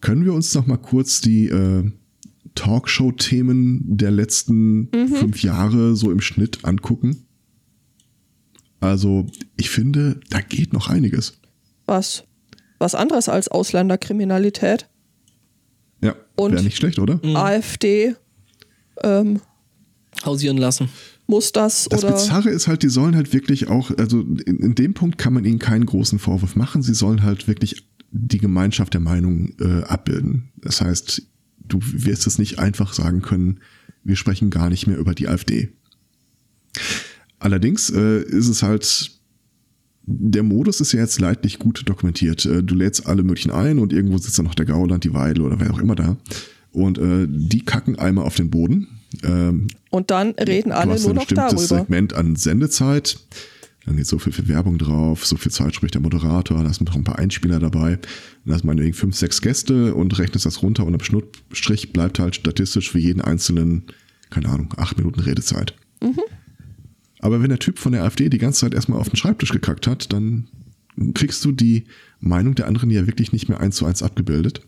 Können wir uns noch mal kurz die äh, Talkshow-Themen der letzten fünf Jahre so im Schnitt angucken? Also, ich finde, da geht noch einiges. Was? Was anderes als Ausländerkriminalität? Ja, Und- wäre nicht schlecht, oder? AfD ähm, Hausieren lassen. muss das, Das oder Bizarre ist halt, die sollen halt wirklich auch, also in, in dem Punkt kann man ihnen keinen großen Vorwurf machen. Sie sollen halt wirklich die Gemeinschaft der Meinung äh, abbilden. Das heißt, du wirst es nicht einfach sagen können, wir sprechen gar nicht mehr über die AfD. Allerdings äh, ist es halt, der Modus ist ja jetzt leidlich gut dokumentiert. Äh, Du lädst alle möglichen ein und irgendwo sitzt dann noch der Gauland, die Weidel oder wer auch immer da. Und äh, die kacken einmal auf den Boden. Ähm, und dann reden du alle hast nur ein noch bestimmtes darüber. Segment an Sendezeit. Dann geht so viel für Werbung drauf, so viel Zeit spricht der Moderator, da sind noch ein paar Einspieler dabei. Dann hast du meinetwegen fünf, sechs Gäste und rechnest das runter und am Schnittstrich bleibt halt statistisch für jeden einzelnen, keine Ahnung, acht Minuten Redezeit. Aber wenn der Typ von der AfD die ganze Zeit erstmal auf den Schreibtisch gekackt hat, dann kriegst du die Meinung der anderen ja wirklich nicht mehr eins zu eins abgebildet,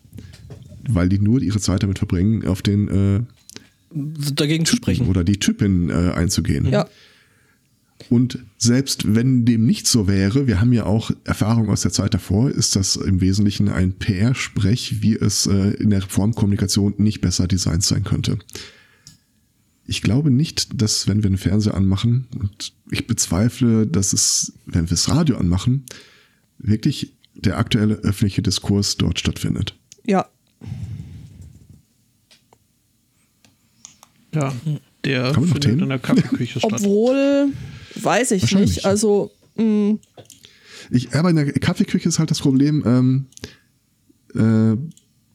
weil die nur ihre Zeit damit verbringen, auf den äh, Dagegen zu sprechen. oder die Typin äh, einzugehen. Ja, Und selbst wenn dem nicht so wäre, wir haben ja auch Erfahrung aus der Zeit davor, ist das im Wesentlichen ein PR-Sprech, wie es äh, in der Formkommunikation nicht besser designt sein könnte. Ich glaube nicht, dass wenn wir den Fernseher anmachen, und ich bezweifle, dass es, wenn wir das Radio anmachen, wirklich der aktuelle öffentliche Diskurs dort stattfindet. ja. Ja, der findet in der Kaffeeküche statt. Obwohl, weiß ich nicht. Also, mh, Ich, aber in der Kaffeeküche ist halt das Problem, ähm, äh,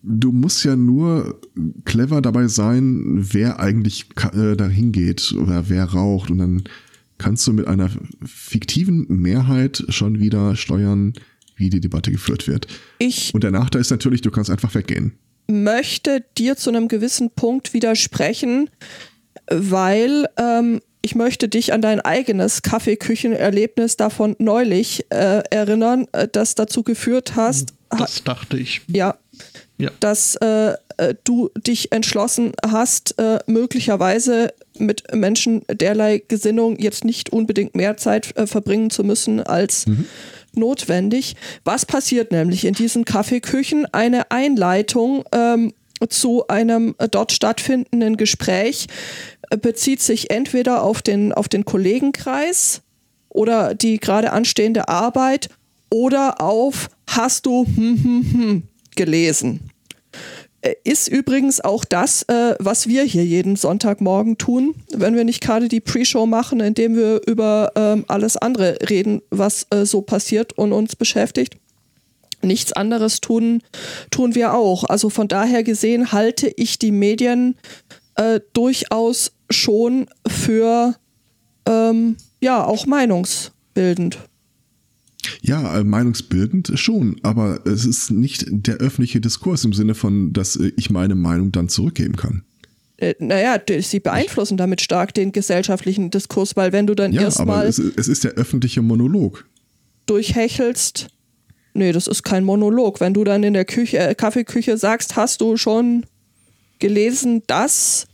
du musst ja nur clever dabei sein, wer eigentlich äh, da hingeht oder wer raucht und dann kannst du mit einer fiktiven Mehrheit schon wieder steuern, wie die Debatte geführt wird. Ich Und der Nachteil ist natürlich, du kannst einfach weggehen. möchte dir zu einem gewissen Punkt widersprechen, weil ähm, ich möchte dich an dein eigenes Kaffeeküchenerlebnis davon neulich äh, erinnern, äh, das dazu geführt hast, ha Das dachte ich. ja, Ja. dass äh, äh, du dich entschlossen hast, äh, möglicherweise mit Menschen derlei Gesinnung jetzt nicht unbedingt mehr Zeit äh, verbringen zu müssen als notwendig. Was passiert nämlich in diesen Kaffeeküchen? Eine Einleitung ähm, zu einem äh, dort stattfindenden Gespräch äh, bezieht sich entweder auf den, auf den Kollegenkreis oder die gerade anstehende Arbeit oder auf hast du hm, hm, hm gelesen. Äh, Ist übrigens auch das, äh, was wir hier jeden Sonntagmorgen tun, wenn wir nicht gerade die Pre-Show machen, indem wir über ähm, alles andere reden, was äh, so passiert und uns beschäftigt. Nichts anderes tun, tun wir auch. Also von daher gesehen halte ich die Medien äh, durchaus schon für ähm, ja auch meinungsbildend. Ja, äh, meinungsbildend schon, aber es ist nicht der öffentliche Diskurs im Sinne von, dass äh, ich meine Meinung dann zurückgeben kann. Äh, naja, sie beeinflussen damit stark den gesellschaftlichen Diskurs, weil wenn du dann Ja, aber erstmal es, es ist der öffentliche Monolog. durchhechelst, nee, das ist kein Monolog. Wenn du dann in der Küche, äh, Kaffeeküche sagst, hast du schon gelesen, dass,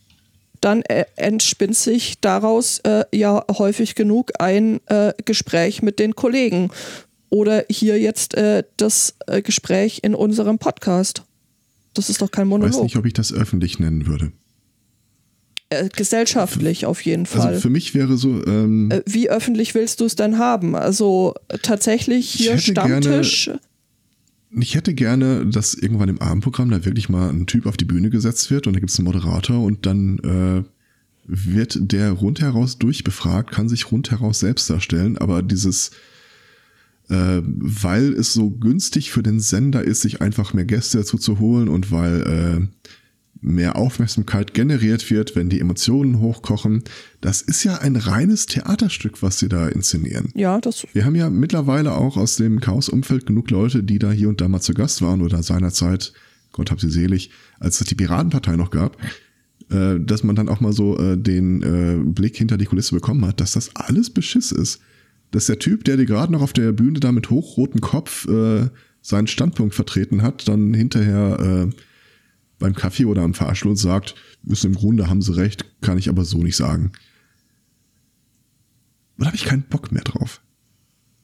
dann entspinnt sich daraus äh, ja häufig genug ein äh, Gespräch mit den Kollegen. Oder hier jetzt äh, das äh, Gespräch in unserem Podcast. Das ist doch kein Ich weiß Monolog. nicht, ob ich das öffentlich nennen würde. Äh, gesellschaftlich auf jeden Fall. Also für mich wäre so, ähm, Äh, wie öffentlich willst du es denn haben? Also äh, tatsächlich hier hätte gerne- Stammtisch. ich hätte gerne, dass irgendwann im Abendprogramm da wirklich mal ein Typ auf die Bühne gesetzt wird und da gibt es einen Moderator und dann äh, wird der rundheraus durchbefragt, kann sich rundheraus selbst darstellen, aber dieses, äh, weil es so günstig für den Sender ist, sich einfach mehr Gäste dazu zu holen und weil äh, mehr Aufmerksamkeit generiert wird, wenn die Emotionen hochkochen, das ist ja ein reines Theaterstück, was sie da inszenieren. Ja, das Wir haben ja mittlerweile auch aus dem Chaos-Umfeld genug Leute, die da hier und da mal zu Gast waren oder seinerzeit, Gott hab sie selig, als es die Piratenpartei noch gab, äh, dass man dann auch mal so äh, den äh, Blick hinter die Kulisse bekommen hat, dass das alles Beschiss ist. Dass der Typ, der dir gerade noch auf der Bühne da mit hochrotem Kopf äh, seinen Standpunkt vertreten hat, dann hinterher äh, beim Kaffee oder am Fahrstuhl sagt, ist im Grunde haben sie recht, kann ich aber so nicht sagen. Da habe ich keinen Bock mehr drauf.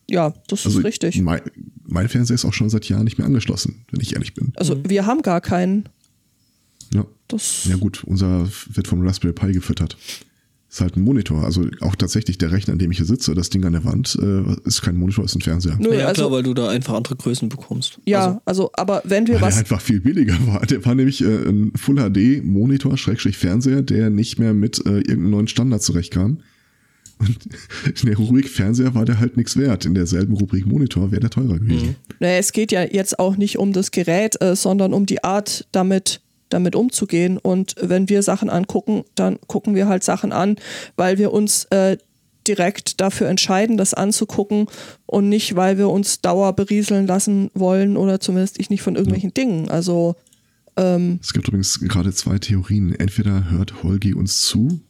Ja, das Also ist richtig. Mein, mein Fernseher ist auch schon seit Jahren nicht mehr angeschlossen, wenn ich ehrlich bin. Also wir haben gar keinen. Ja. Das Ja gut, unser wird vom Raspberry Pi gefüttert. Ist halt ein Monitor. Also auch tatsächlich der Rechner, an dem ich hier sitze, das Ding an der Wand, äh, ist kein Monitor, ist ein Fernseher. Nö, ja, also, klar, weil du da einfach andere Größen bekommst. ja, also, aber wenn wir Weil was. einfach viel billiger war. Der war nämlich äh, ein Full HD Monitor, Schrägstrich Fernseher, der nicht mehr mit äh, irgendeinem neuen Standard zurechtkam. Und in der Rubrik Fernseher war der halt nichts wert. In derselben Rubrik Monitor wäre der teurer gewesen. Naja, es geht ja jetzt auch nicht um das Gerät, äh, sondern um die Art, damit, damit umzugehen. Und wenn wir Sachen angucken, dann gucken wir halt Sachen an, weil wir uns äh, direkt dafür entscheiden, das anzugucken und nicht, weil wir uns Dauer berieseln lassen wollen oder zumindest ich nicht von irgendwelchen Dingen. Also Es gibt übrigens gerade zwei Theorien. Entweder hört Holgi uns zu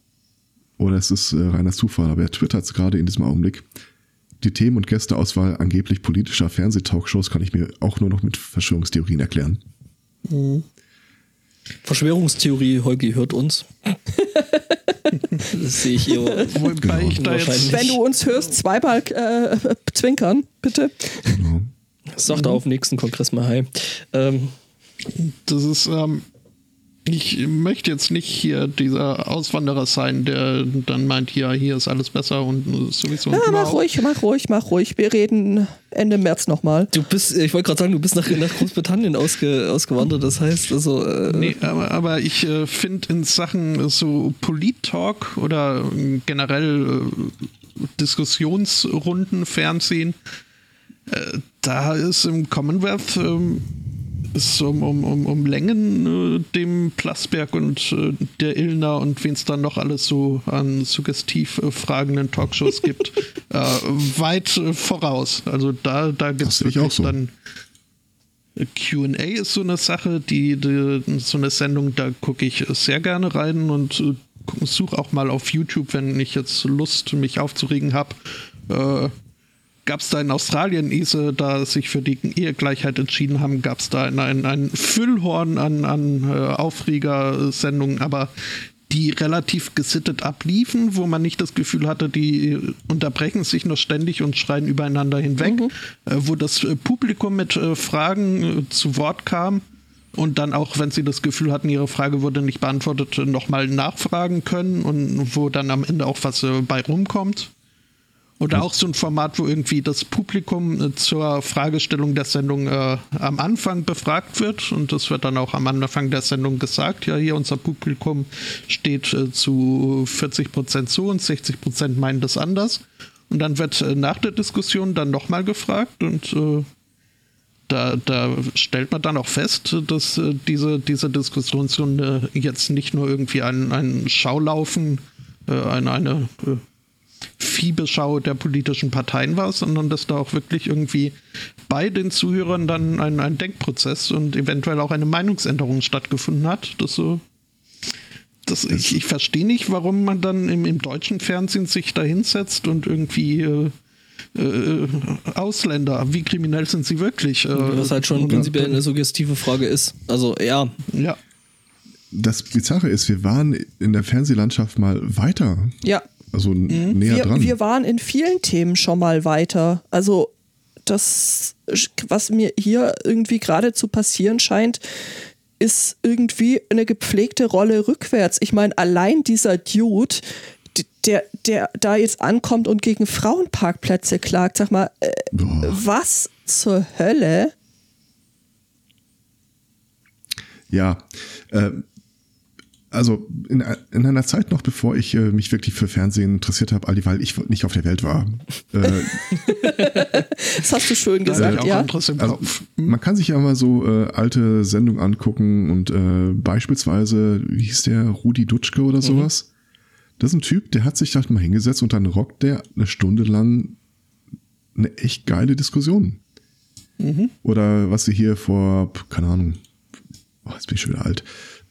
oder es ist äh, reiner Zufall. Aber er twittert gerade in diesem Augenblick. Die Themen- und Gästeauswahl angeblich politischer Fernsehtalkshows kann ich mir auch nur noch mit Verschwörungstheorien erklären. Verschwörungstheorie, Holgi hört uns. das sehe ich hier. Wobei ich da jetzt Wahrscheinlich. wenn du uns hörst, zweimal äh, zwinkern, bitte. Genau. Sagt er auf dem nächsten Kongress mal Hi. Ähm, Das ist, ähm, ich möchte jetzt nicht hier dieser Auswanderer sein, der dann meint, ja, hier ist alles besser und sowieso. Ja, mach ruhig, mach ruhig, mach ruhig. Wir reden Ende März nochmal. du bist, ich wollte gerade sagen, du bist nach, nach Großbritannien ausge, ausgewandert. Das heißt, also. Äh, Nee, aber, aber ich äh, finde in Sachen so Polit-Talk oder generell äh, Diskussionsrunden, Fernsehen, äh, da ist im Commonwealth ähm, es um, um, um, um Längen äh, dem Plasberg und äh, der Illner und wen es dann noch alles so an suggestiv äh, fragenden Talkshows gibt, äh, weit äh, voraus. Also da, da gibt es sehe ich auch so. dann QA ist so eine Sache, die, die so eine Sendung, da gucke ich sehr gerne rein und äh, suche auch mal auf YouTube, wenn ich jetzt Lust, mich aufzuregen habe. Gab es da in Australien, Ise, da sich für die Ehegleichheit entschieden haben, gab es da ein, ein, ein Füllhorn an, an äh, Aufreger-Sendungen, aber die relativ gesittet abliefen, wo man nicht das Gefühl hatte, die unterbrechen sich nur ständig und schreien übereinander hinweg, äh, wo das äh, Publikum mit äh, Fragen zu Wort kam und dann auch, wenn sie das Gefühl hatten, ihre Frage wurde nicht beantwortet, nochmal nachfragen können und wo dann am Ende auch was bei rumkommt. Oder auch so ein Format, wo irgendwie das Publikum äh, zur Fragestellung der Sendung äh, am Anfang befragt wird. Und das wird dann auch am Anfang der Sendung gesagt. Ja, hier unser Publikum steht äh, zu 40 Prozent zu und 60 Prozent meinen das anders. Und dann wird äh, nach der Diskussion dann nochmal gefragt und äh, da, da stellt man dann auch fest, dass äh, diese, diese Diskussionsrunde jetzt nicht nur irgendwie ein, ein Schaulaufen, eine, eine Fiebeschau der politischen Parteien war, sondern dass da auch wirklich irgendwie bei den Zuhörern dann ein, ein Denkprozess und eventuell auch eine Meinungsänderung stattgefunden hat. Das so. Das, ich, ich verstehe nicht, warum man dann im, im deutschen Fernsehen sich da hinsetzt und irgendwie äh, äh, Ausländer, wie kriminell sind sie wirklich? Äh, Was halt schon prinzipiell eine suggestive Frage ist. Also ja, Ja, Das Bizarre ist, wir waren in der Fernsehlandschaft mal weiter, Ja, also n- näher Mhm. wir, dran. wir waren in vielen Themen schon mal weiter. Also das, was mir hier irgendwie gerade zu passieren scheint, ist irgendwie eine gepflegte Rolle rückwärts. Ich meine, allein dieser Dude, der, der da jetzt ankommt und gegen Frauenparkplätze klagt, sag mal, äh, was zur Hölle? Ja, äh, also in, in einer Zeit noch, bevor ich äh, mich wirklich für Fernsehen interessiert habe, all die, weil ich nicht auf der Welt war. Äh, Das hast du schön ich gesagt, auch ja. also, man kann sich ja mal so äh, alte Sendungen angucken und äh, beispielsweise, wie hieß der, Rudi Dutschke oder sowas. Das ist ein Typ, der hat sich da mal hingesetzt und dann rockt der eine Stunde lang eine echt geile Diskussion. Oder was sie hier vor, keine Ahnung, oh, jetzt bin ich schon wieder alt,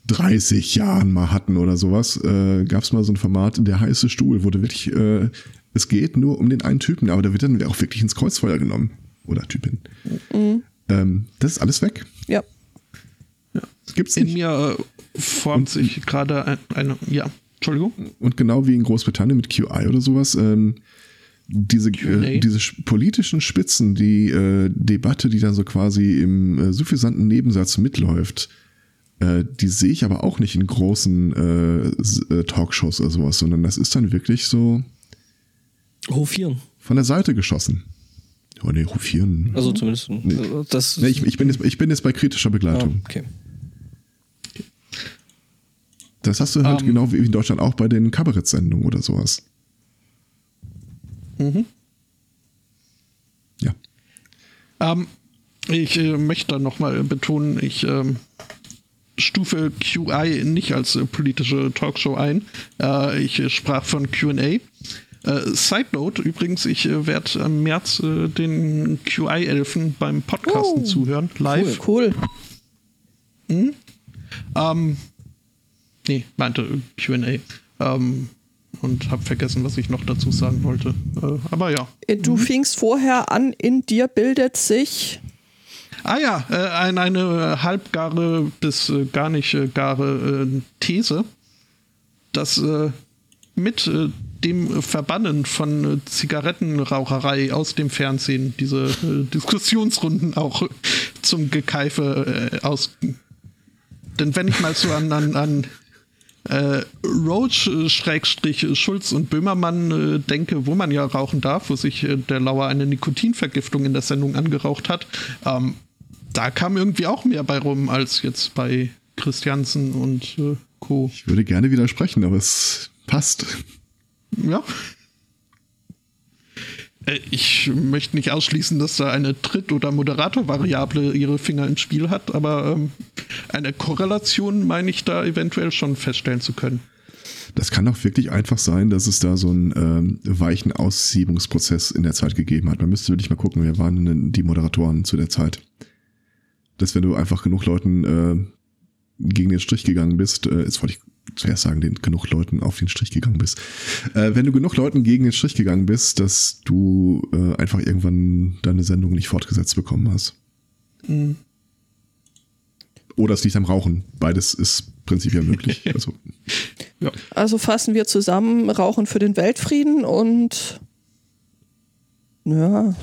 30 Jahren mal hatten oder sowas, äh, gab es mal so ein Format, der heiße Stuhl, wo du wirklich, äh, es geht nur um den einen Typen, aber da wird dann auch wirklich ins Kreuzfeuer genommen. Oder Typin. Ähm, das ist alles weg. Ja. Das gibt's In nicht. mir äh, formt sich gerade ein, eine, ja, Entschuldigung. Und genau wie in Großbritannien mit QI oder sowas, ähm, diese, äh, diese sch- politischen Spitzen, die äh, Debatte, die dann so quasi im äh, suffisanten Nebensatz mitläuft, äh, die sehe ich aber auch nicht in großen äh, äh, Talkshows oder sowas, sondern das ist dann wirklich so hofieren. von der Seite geschossen. Oh nee, rufieren. Also zumindest äh, das. Nee, ich, ich, bin jetzt, ich bin jetzt bei kritischer ah, Begleitung. okay. Das hast du halt Ähm. genau wie in Deutschland auch bei den Kabarettsendungen oder sowas. Mhm. Ja. Ähm, ich äh, möchte nochmal betonen, ich ähm, stufe QI nicht als äh, politische Talkshow ein. Äh, ich äh, sprach von QA. Äh, Side Note, übrigens, ich äh, werde im März den QI-Elfen beim Podcasten Oh, zuhören, live. Cool. Ähm, nee, meinte QA. Ähm, und habe vergessen, was ich noch dazu sagen wollte. Aber ja. Du fingst vorher an, in dir bildet sich. Ah ja, äh, ein, eine halbgare bis äh, gar nicht äh, gare äh, These, dass äh, mit äh, dem Verbannen von äh, Zigarettenraucherei aus dem Fernsehen diese äh, Diskussionsrunden auch äh, zum Gekeife äh, aus. Denn wenn ich mal so an, an, an äh, Roach, äh, Schrägstrich, äh, Schulz und Böhmermann äh, denke, wo man ja rauchen darf, wo sich äh, der Lauer eine Nikotinvergiftung in der Sendung angeraucht hat, ähm, da kam irgendwie auch mehr bei rum als jetzt bei Christiansen und äh, Co. Ich würde gerne widersprechen, aber es passt. Ja. Äh, Ich möchte nicht ausschließen, dass da eine Tritt- oder Moderatorvariable ihre Finger im Spiel hat, aber ähm, eine Korrelation meine ich da eventuell schon feststellen zu können. Das kann auch wirklich einfach sein, dass es da so einen ähm, weichen Aussiebungsprozess in der Zeit gegeben hat. Man müsste wirklich mal gucken, wer waren denn die Moderatoren zu der Zeit. Dass wenn du einfach genug Leuten äh, gegen den Strich gegangen bist, äh, jetzt wollte ich zuerst sagen, den genug Leuten auf den Strich gegangen bist. Äh, wenn du genug Leuten gegen den Strich gegangen bist, dass du äh, einfach irgendwann deine Sendung nicht fortgesetzt bekommen hast. Oder es liegt am Rauchen. Beides ist prinzipiell möglich. Also, Also fassen wir zusammen, rauchen für den Weltfrieden und ja,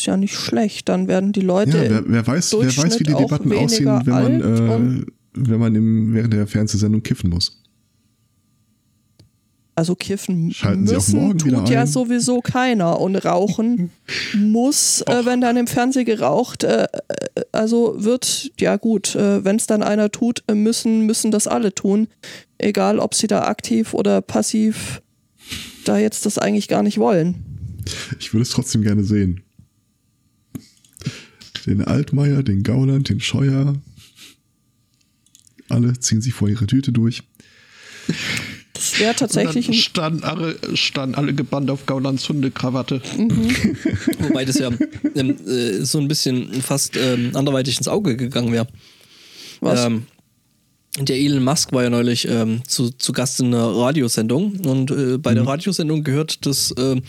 ist ja nicht schlecht. Dann werden die Leute ja, wer, wer weiß, wer weiß, wie die Debatten aussehen, wenn man, äh, wenn man im, während der Fernsehsendung kiffen muss. Also kiffen Schalten müssen tut ja sowieso keiner und rauchen muss, äh, wenn dann im Fernsehen geraucht, äh, äh, also wird, ja gut, äh, wenn es dann einer tut, äh, müssen, müssen das alle tun. Egal, ob sie da aktiv oder passiv da jetzt das eigentlich gar nicht wollen. Ich würde es trotzdem gerne sehen. Den Altmaier, den Gauland, den Scheuer. Alle ziehen sich vor ihre Tüte durch. Das wäre tatsächlich Und dann ein standen alle, standen alle gebannt auf Gaulands Hundekrawatte. Wobei das ja ähm, äh, so ein bisschen fast ähm, anderweitig ins Auge gegangen wäre. was. Ähm, der Elon Musk war ja neulich ähm, zu, zu Gast in einer Radiosendung und äh, bei der Radiosendung gehört das ähm,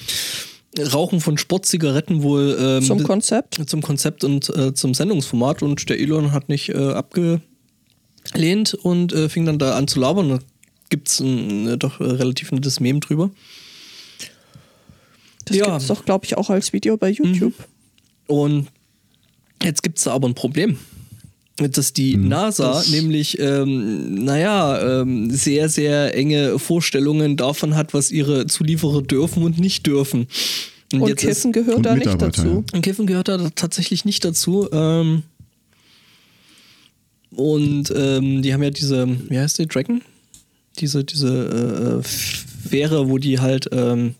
Rauchen von Sportzigaretten wohl ähm, zum Konzept. zum Konzept und äh, zum Sendungsformat und der Elon hat nicht äh, abgelehnt und äh, fing dann da an zu labern. Da gibt es ein äh, doch äh, relativ nettes Meme drüber. Das Ja. gibt's doch, glaube ich, auch als Video bei YouTube. Und jetzt gibt es da aber ein Problem. Dass die NASA das- nämlich, ähm, naja, ähm, sehr, sehr enge Vorstellungen davon hat, was ihre Zulieferer dürfen und nicht dürfen. Und ist- Kiffen gehört und da nicht dazu. Und Kiffen gehört da tatsächlich nicht dazu. Ähm, und ähm, die haben ja diese, wie heißt die, Dragon? Diese, diese äh, Fähre, wo die halt ähm,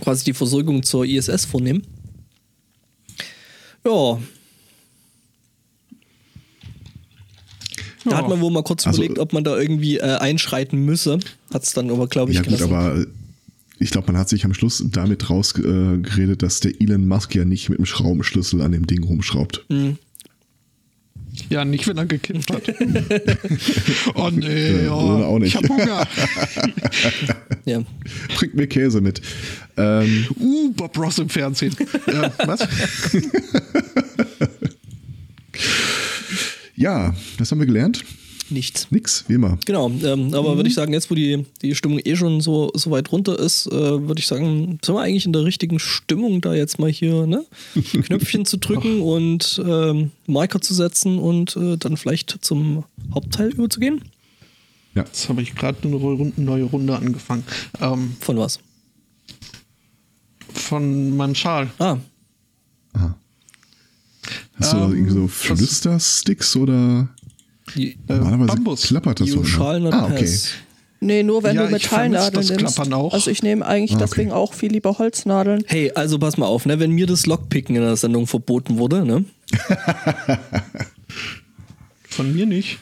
quasi die Versorgung zur ISS vornehmen. Ja. Da Ja. hat man wohl mal kurz Also- überlegt, ob man da irgendwie äh, einschreiten müsse. Hat es dann aber, glaube ich, Ja gut, aber äh, ich glaube, man hat sich am Schluss damit rausgeredet, äh, dass der Elon Musk ja nicht mit dem Schraubenschlüssel an dem Ding rumschraubt. Ja, nicht, wenn er gekippt hat. oh nee, oh, oder auch nicht. ich hab Hunger. Ja. Bringt mir Käse mit. Ähm, Uh, Bob Ross im Fernsehen. äh, was? ja, was haben wir gelernt? Nichts. Nix, wie immer. Genau, ähm, aber würde ich sagen, jetzt wo die, die Stimmung eh schon so, so weit runter ist, äh, würde ich sagen, sind wir eigentlich in der richtigen Stimmung, da jetzt mal hier ne? Knöpfchen zu drücken und ähm, Marker zu setzen und äh, dann vielleicht zum Hauptteil überzugehen. Jetzt habe ich gerade eine neue Runde angefangen. Ähm, Von was? von meinem Schal. Ah, Hast du da Ähm, irgendwie so das- Flüstersticks oder Äh, normalerweise Bambus. klappert das so Ah, okay. Nee, nur wenn Ja, du ich Metallnadeln nimmst. Klappern auch. Also ich nehme eigentlich Ah, okay. deswegen auch viel lieber Holznadeln. Hey, also pass mal auf, ne? wenn mir das Lockpicken in der Sendung verboten wurde, ne? Von mir nicht.